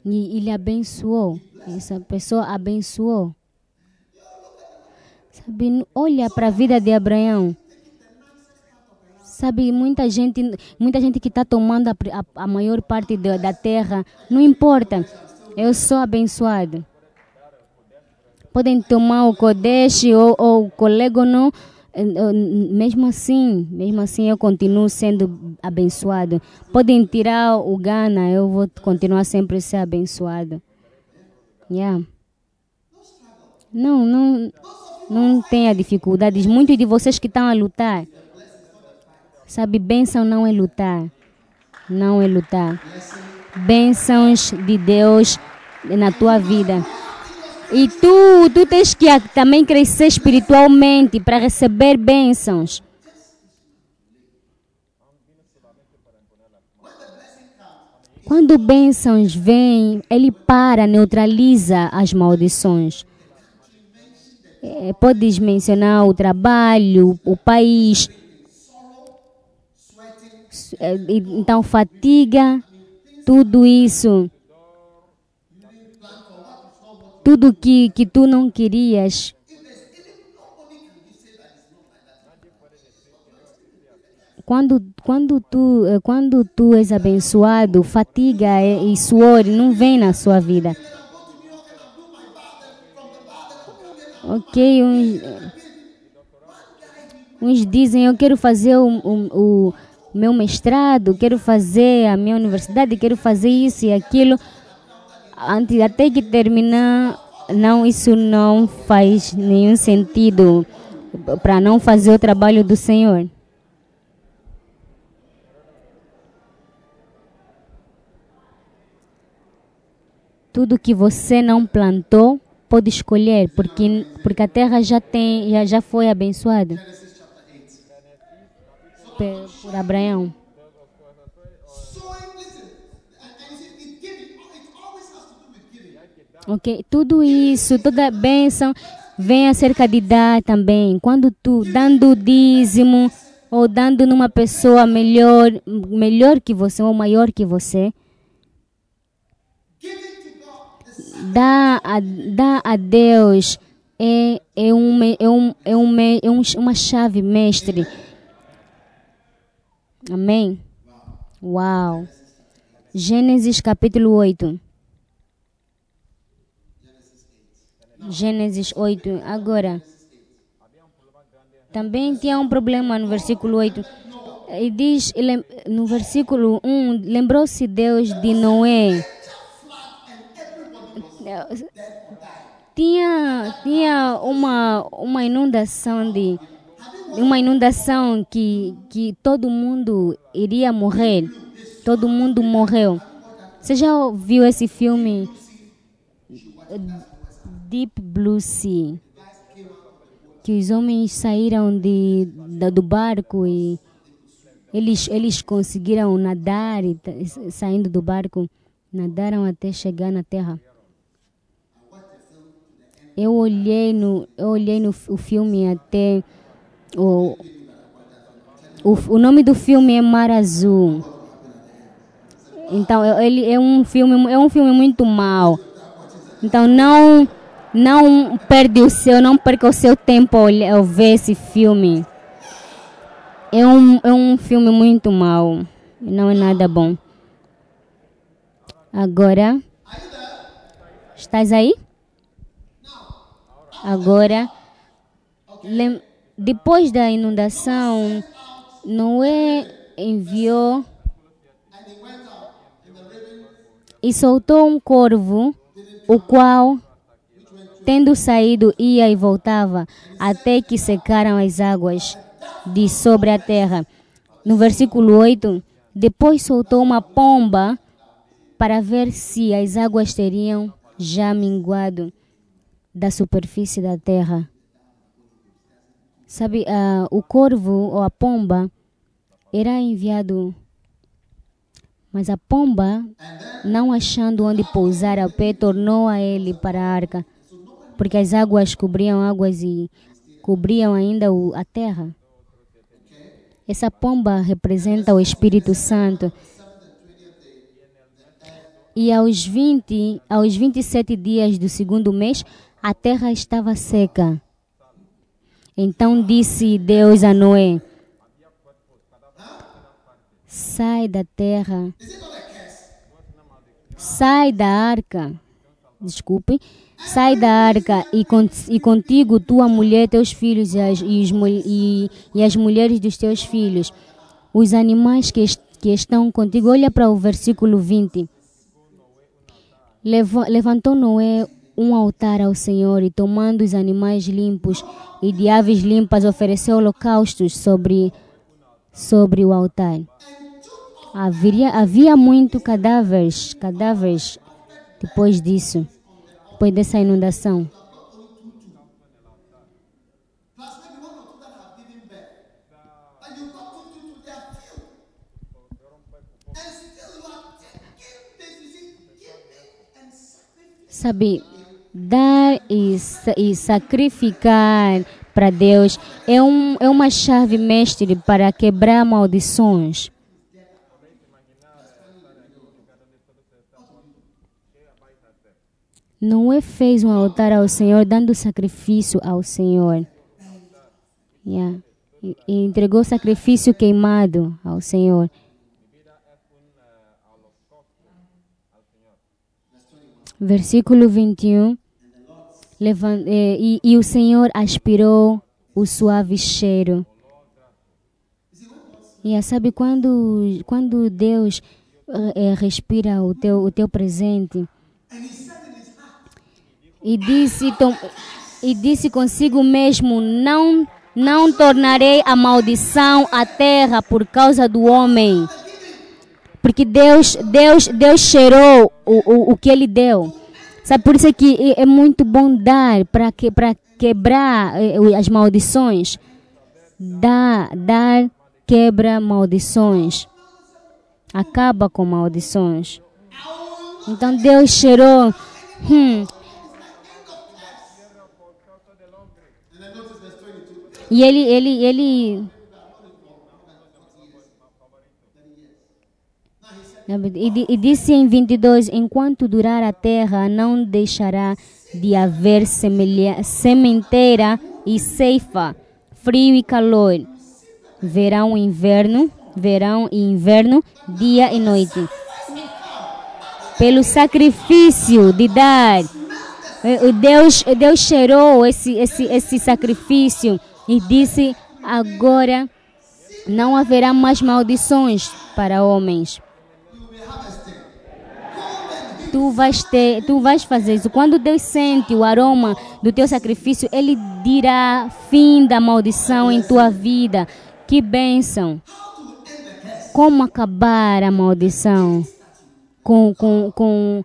S1: E ele abençoou. Essa pessoa abençoou. Sabe, olha para a vida de Abraão. Sabe, muita gente, muita gente que está tomando a, a, a maior parte da, da terra, não importa. Eu sou abençoado. Podem tomar o Kodesh ou, ou o Colegono, eh, eh, mesmo assim, mesmo assim eu continuo sendo abençoado. Podem tirar o Ghana, eu vou continuar sempre ser abençoado. Yeah. Não, não, não tenha dificuldades. Muitos de vocês que estão a lutar, sabe, bênção não é lutar. Não é lutar. Bênçãos de Deus na tua vida. E tu, tu tens que também crescer espiritualmente para receber bênçãos. Quando bênçãos vêm, ele para, neutraliza as maldições. É, podes mencionar o trabalho, o país. É, Então, fatiga, tudo isso. Tudo que, que tu não querias. Quando, quando, tu, eh, quando tu és abençoado, fatiga e suor não vem na sua vida. Ok, uns, uns dizem eu quero fazer o, o, o meu mestrado, quero fazer a minha universidade, quero fazer isso e aquilo. Antes, até que terminar, não, isso não faz nenhum sentido para não fazer o trabalho do Senhor. Tudo que você não plantou, pode escolher, porque, porque a terra já tem, já, já foi abençoada
S2: with giving.
S1: Ok, tudo isso, toda bênção vem acerca de dar também. Quando tu dando dízimo ou dando numa pessoa melhor, melhor que você ou maior que você, dá a, dá a Deus é, é, uma, é, um, é, uma, é um, uma chave mestre. Amém? Uau. Gênesis capítulo 8. Gênesis 8. Agora. Também tinha um problema no versículo 8. E diz no versículo 1: Lembrou-se Deus de Noé. Tinha, tinha uma, uma inundação de uma inundação que, que todo mundo iria morrer. Todo mundo morreu. Você já viu esse filme Deep Blue Sea? Que os homens saíram de, da- do barco e eles, eles conseguiram nadar e saindo do barco, nadaram até chegar na terra. Eu olhei no, eu olhei no o filme até o, o, o nome do filme é Mar Azul. Então ele é um filme é um filme muito mau. Então não não perde o seu, não perca o seu tempo ao, ver esse filme. É um, é um filme muito mau. Não é nada bom. Agora. Estás aí? Agora. lem- depois da inundação, Noé enviou e soltou um corvo, o qual, tendo saído, ia e voltava, até que secaram as águas de sobre a terra. No versículo 8, depois soltou uma pomba para ver se as águas teriam já minguado da superfície da terra. Sabe, ah, o corvo ou a pomba era enviado, mas a pomba, não achando onde pousar ao pé, tornou a ele para a arca, porque as águas cobriam águas e cobriam ainda o, a terra. Essa pomba representa o Espírito Santo. E aos 20, aos 27 dias do segundo mês, a terra estava seca. Então disse Deus a Noé: Sai da terra. Sai da arca. Desculpe. Sai da arca e, con contigo tua mulher, teus filhos e as, e, e, as mulheres dos teus filhos. Os animais que, est que estão contigo. Olha para o versículo 20. Levo- levantou Noé um altar ao Senhor e, tomando os animais limpos e de aves limpas, ofereceu holocaustos sobre, sobre o altar. Havia, havia muito cadáveres, cadáveres depois disso, depois dessa inundação. Sabe, dar e, e sacrificar para Deus é, um, é uma chave mestre para quebrar maldições. Noé fez um altar ao Senhor, dando sacrifício ao Senhor. Yeah. E entregou sacrifício queimado ao Senhor. Versículo 21. Levan- eh, e, e o Senhor aspirou o suave cheiro. E sabe quando, quando Deus eh, respira o teu, o teu presente e disse, tom- e disse consigo mesmo: Não, não tornarei a maldição à terra por causa do homem. Porque Deus, Deus, Deus cheirou o, o, o que Ele deu. Sabe, por isso é que é- é muito bom dar para que, para quebrar eh, as maldições. Dar, dar quebra maldições. Acaba com maldições. Então Deus cheirou. Hum, E ele, ele, ele. E, di- e disse em 22: Enquanto durar a terra, não deixará de haver sementeira e ceifa, frio e calor, verão e inverno, verão e inverno, dia e noite. Pelo sacrifício de dar Deus, Deus cheirou esse, esse, esse sacrifício e disse: agora não haverá mais maldições para homens. Tu vais ter, tu vais fazer isso. Quando Deus sente o aroma do teu sacrifício, Ele dirá fim da maldição em tua vida. Que bênção! Como acabar a maldição? Com, com, com,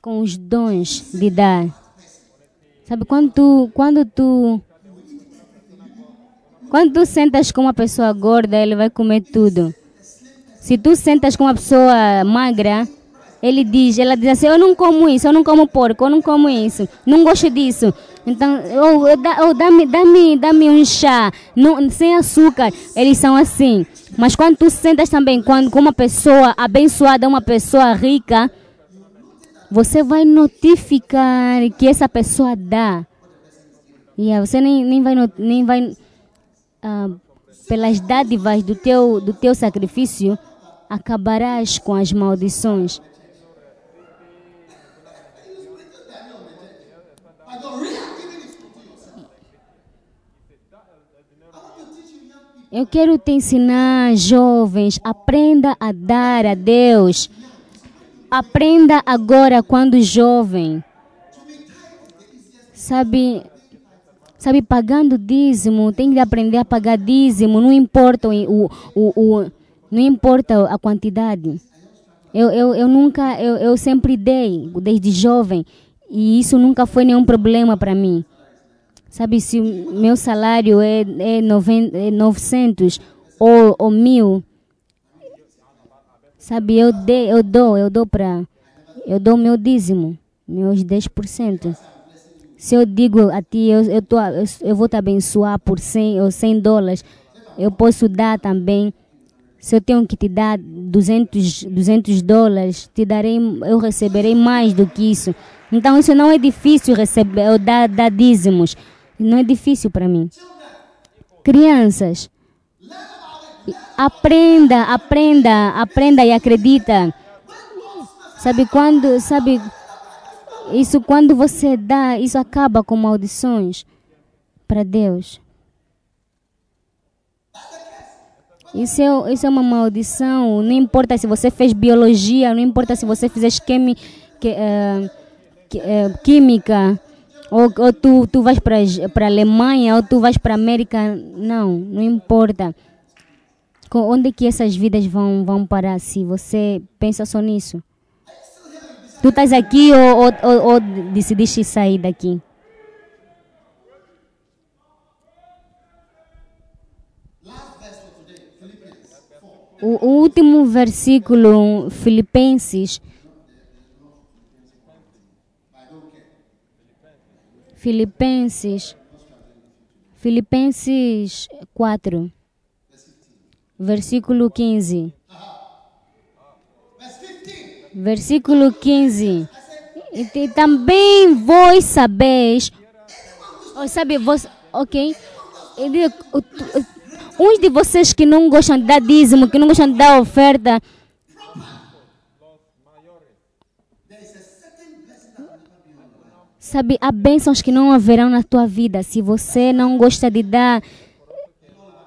S1: com os dons de dar. Sabe, quando tu, quando tu, quando tu sentas com uma pessoa gorda, ele vai comer tudo. Se tu sentas com uma pessoa magra, ele diz, ela diz assim, eu não como isso, eu não como porco, eu não como isso, não gosto disso. Então, ou, ou dá- dá-me dá dá um chá, não, sem açúcar. Eles são assim. Mas quando tu sentas também quando, com uma pessoa abençoada, uma pessoa rica, você vai notificar que essa pessoa dá. Yeah, você nem, nem vai, nem vai ah, pelas dádivas do teu, do teu sacrifício, acabarás com as maldições. Eu quero te ensinar, jovens, aprenda a dar a Deus. Aprenda agora quando jovem. Sabe, sabe, pagando dízimo, tem que aprender a pagar dízimo, não importa o, o, o, não importa a quantidade. Eu, eu, eu nunca, eu, eu sempre dei, desde jovem, e isso nunca foi nenhum problema para mim. Sabe, se o meu salário é, é, noven, é 900 ou, ou 1000, sabe, eu, de, eu dou, eu dou para, eu dou meu dízimo, meus 10%. Se eu digo a ti, eu, eu, tô, eu, eu vou te abençoar por 100 ou 100 dólares, eu posso dar também. Se eu tenho que te dar 200, 200 dólares, te darei, eu receberei mais do que isso. Então, isso não é difícil receber, eu dar, dar dízimos. Não é difícil para mim. Crianças, aprenda, aprenda, aprenda e acredita. Sabe quando, sabe, isso quando você dá, isso acaba com maldições para Deus. Isso é, isso é uma maldição. Não importa se você fez biologia, não importa se você fez que, eh, que, eh, química, ou, ou tu, tu vais para a Alemanha, ou tu vais para a América. Não, não importa. Com- Onde que essas vidas vão, vão parar se você pensa só nisso? Tu estás aqui ou, ou, ou, ou decidiste sair daqui?
S2: Last verse for today, Philippians 4.
S1: O, o último versículo, Filipenses. Filipenses. Filipenses 4. Versículo 15.
S2: Verse 15.
S1: Versículo 15. E te- também vós sabeis. Sabe, vos, ok? Ele, uns de vocês que não gostam de dar dízimo, que não gostam de dar oferta, sabe, há bênçãos que não haverão na tua vida. Se você não gosta de dar,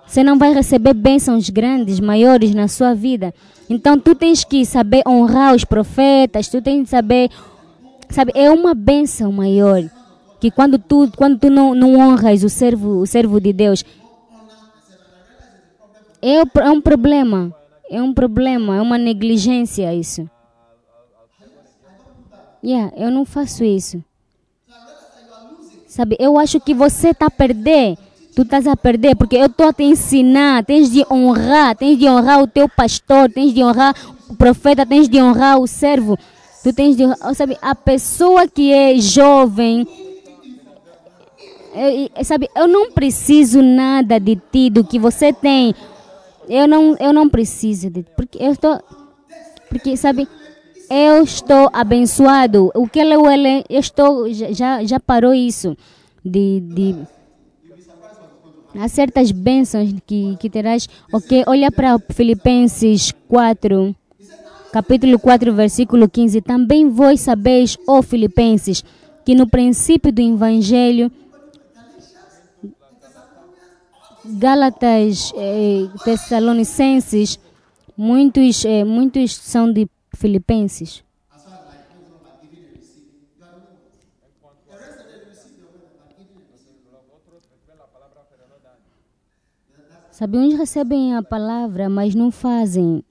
S1: você não vai receber bênçãos grandes, maiores na sua vida. Então tu tens que saber honrar os profetas, tu tens que saber, sabe, é uma bênção maior que quando tu quando tu não, não honras o servo o servo de Deus é, é um problema, é um problema, é uma negligência isso. Yeah, eu não faço isso. Sabe, eu acho que você está a perder. Tu estás a perder, porque eu estou a te ensinar. Tens de honrar, tens de honrar o teu pastor, tens de honrar o profeta, tens de honrar o servo. Tu tens de honrar, sabe, a pessoa que é jovem. é- é- sabe, eu não preciso nada de ti, do que você tem. Eu não, eu não preciso de porque eu estou, porque sabe, eu estou abençoado. O que ele, eu estou já já parou isso de, de há certas bênçãos que que terás. Ok, olha para Filipenses 4, capítulo 4, versículo 15. Também vós sabeis, ó Filipenses, que no princípio do evangelho Gálatas, eh, Tessalonicenses, muitos, eh, muitos são de Filipenses. Sabe, uns recebem a palavra, mas não fazem,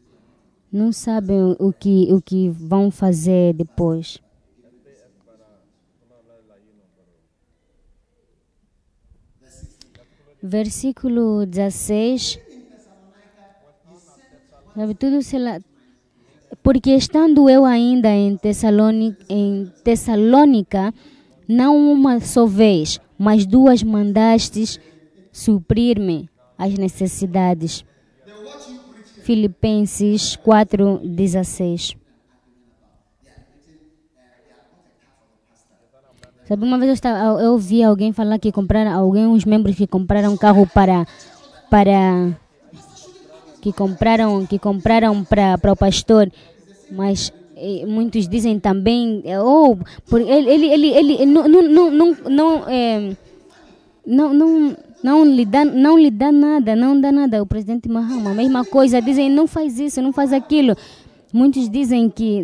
S1: não sabem o que, o que vão fazer depois. Versículo 16. Sabe, tudo se. Porque estando eu ainda em Tessalônica, em Tessalônica, não uma só vez, mas duas mandastes suprir-me as necessidades. Filipenses 4, 16. Sabe, uma vez eu, estava, eu ouvi alguém falar que compraram, alguém, uns membros que compraram carro para, para, que compraram, que compraram para, para o pastor, mas eh, muitos dizem também, eh, oh, por, ele, ele, ele, ele não, não, não, não, não, eh, não, não, não lhe dá, não lhe dá nada, não dá nada. O presidente Mahama, a mesma coisa, dizem não faz isso, não faz aquilo. Muitos dizem que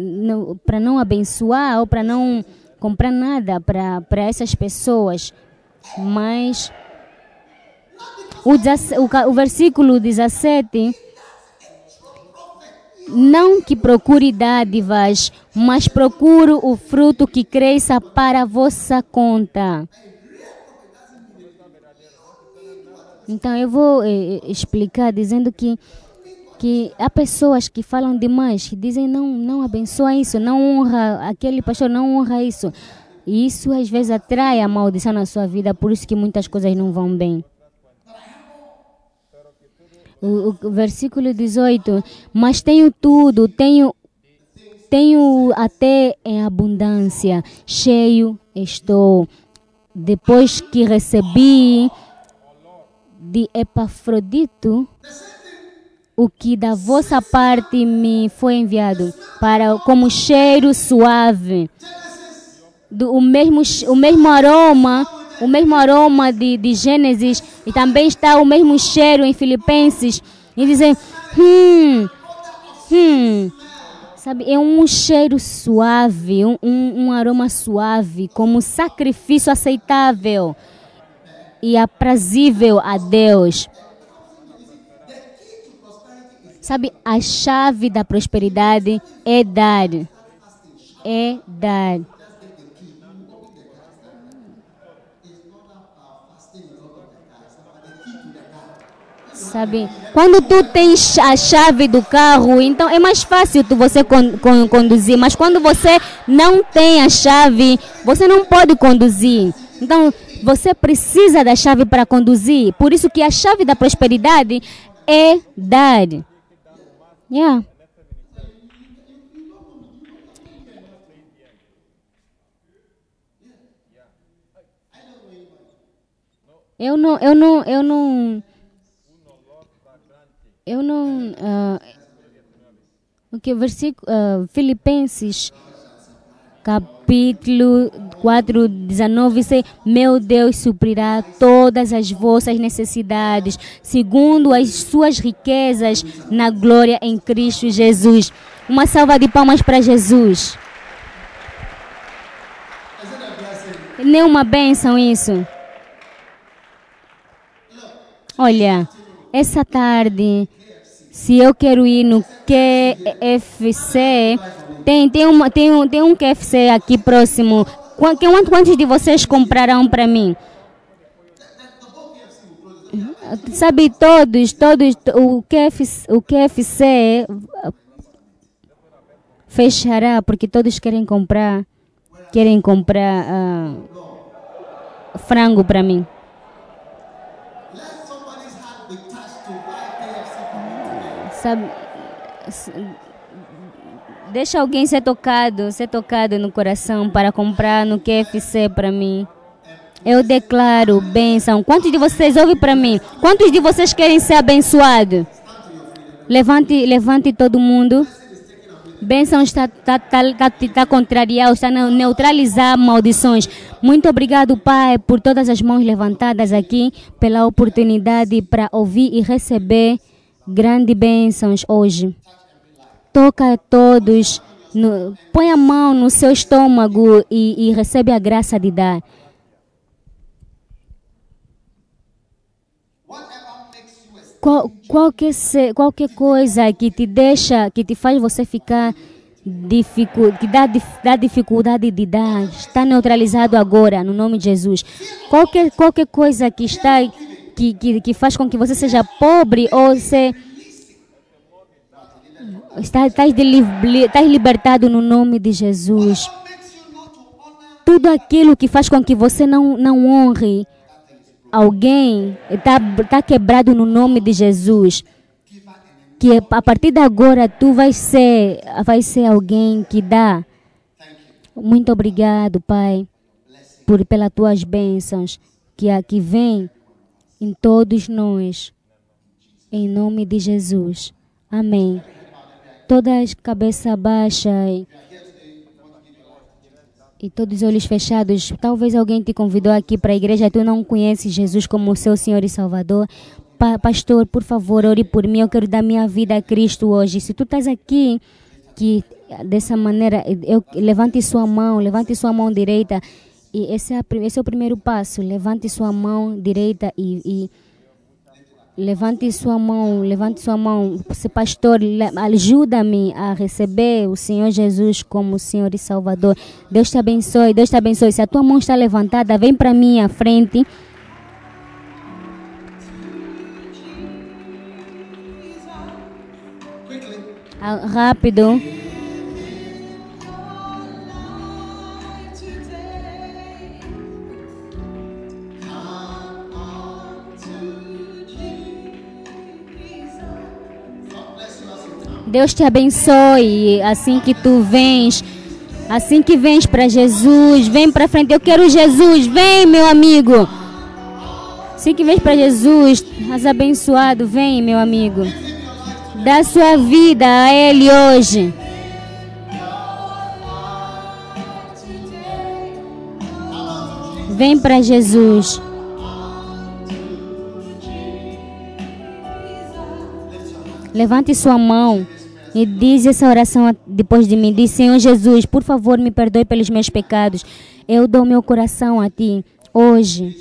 S1: para não abençoar ou para não comprar nada para essas pessoas, mas o, o, o versículo 17 não que procure dádivas, mas procure o fruto que cresça para vossa conta. Então eu vou eh, explicar dizendo que que há pessoas que falam demais, que dizem não, não abençoa isso, não honra aquele pastor, não honra isso. E isso às vezes atrai a maldição na sua vida, por isso que muitas coisas não vão bem. O, versículo 18, mas tenho tudo, tenho tenho até em abundância, cheio estou. Depois que recebi de Epafrodito, o que da vossa parte me foi enviado para como cheiro suave do, o mesmo o mesmo aroma o mesmo aroma de, de Gênesis e também está o mesmo cheiro em Filipenses e dizem hum hum sabe é um cheiro suave um, um, aroma suave como sacrifício aceitável e aprazível a Deus Sabe, a chave da prosperidade é dar. É dar. Sabe, quando tu tens a chave do carro, então é mais fácil tu você con con conduzir. Mas quando você não tem a chave, você não pode conduzir. Então, você precisa da chave para conduzir. Por isso que a chave da prosperidade é dar. Yeah. Eu não, eu não, eu não, eu não, uh, o que versículo, uh, Filipenses capítulo 4, 19, diz: Meu Deus suprirá todas as vossas necessidades, segundo as suas riquezas na glória em Cristo Jesus. Uma salva de palmas para Jesus. Nem uma bênção isso. Olha, essa tarde, se eu quero ir no QFC, tem, tem, uma, tem, um, tem um KFC aqui próximo. Quantos, quantos de vocês comprarão para mim? Sabe, todos, todos, o KFC, o KFC fechará porque todos querem comprar, querem comprar uh, frango para mim. Sabe, Deixa alguém ser tocado, ser tocado no coração para comprar no QFC para mim. Eu declaro bênção. Quantos de vocês ouvem para mim? Quantos de vocês querem ser abençoados? Levante, levante todo mundo. Bênção está, está, está, está, está contrariar, está neutralizar maldições. Muito obrigado, Pai, por todas as mãos levantadas aqui, pela oportunidade para ouvir e receber grandes bênçãos hoje toca a todos, no, põe a mão no seu estômago e, e recebe a graça de dar. Qual, qualquer, qualquer coisa que te deixa, que te faz você ficar dificu, que dá, dá dificuldade de dar, está neutralizado agora, no nome de Jesus. Qualquer, qualquer coisa que está que, que, que faz com que você seja pobre ou se estás, estás libertado no nome de Jesus. Tudo aquilo que faz com que você não, não honre alguém está tá quebrado no nome de Jesus. Que a partir de agora tu vais ser, vai ser alguém que dá. Muito obrigado, Pai. por pelas tuas bênçãos que aqui vem em todos nós. Em nome de Jesus. Amém. Todas cabeça baixa e, e todos os olhos fechados. Talvez alguém te convidou aqui para a igreja, tu não conheces Jesus como seu Senhor e Salvador. Pa pastor, por favor, ore por mim. Eu quero dar minha vida a Cristo hoje. Se tu estás aqui, que dessa maneira, eu levante sua mão, levante sua mão direita. E esse é, a, esse é o primeiro passo. Levante sua mão direita e, e Levante sua mão, levante sua mão. Se pastor, ajuda-me a receber o Senhor Jesus como Senhor e Salvador. Deus te abençoe, Deus te abençoe. Se a tua mão está levantada, vem para mim à frente. Ah, rápido. Deus te abençoe assim que tu vens. Assim que vens para Jesus, vem para frente. Eu quero Jesus, vem, meu amigo. Assim que vens para Jesus, as abençoado, vem, meu amigo. Dá sua vida a Ele hoje. Vem para Jesus. Levante sua mão e diz essa oração depois de mim. Diz, Senhor Jesus, por favor, me perdoe pelos meus pecados. Eu dou meu coração a Ti hoje.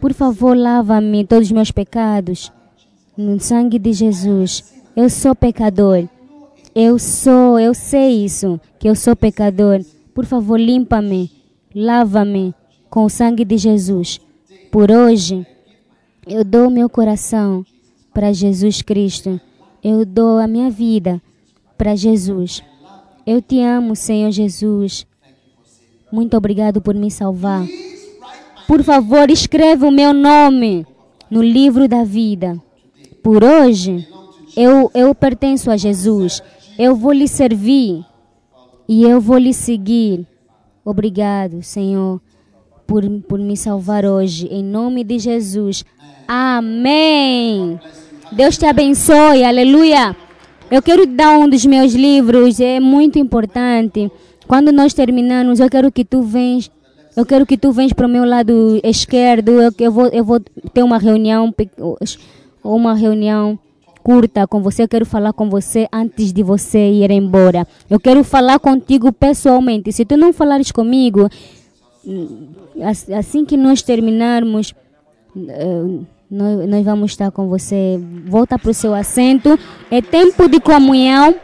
S1: Por favor, lava-me todos os meus pecados. No sangue de Jesus. Eu sou pecador. Eu sou, eu sei isso, que eu sou pecador. Por favor, limpa-me. Lava-me com o sangue de Jesus. Por hoje, eu dou meu coração para Jesus Cristo. Eu dou a minha vida para Jesus. Eu te amo, Senhor Jesus. Muito obrigado por me salvar. Por favor, escreva o meu nome no livro da vida. Por hoje, eu, eu pertenço a Jesus. Eu vou lhe servir e eu vou lhe seguir. Obrigado, Senhor, por, por me salvar hoje. Em nome de Jesus. Amém. Deus te abençoe, aleluia. Eu quero dar um dos meus livros, é muito importante. Quando nós terminarmos, eu quero que tu vens, eu quero que tu vens para o meu lado esquerdo. Eu, eu, vou, eu vou ter uma reunião, uma reunião curta com você. Eu quero falar com você antes de você ir embora. Eu quero falar contigo pessoalmente. Se tu não falares comigo, assim que nós terminarmos, nós, nós vamos estar com você. Volta para o seu assento. É tempo de comunhão.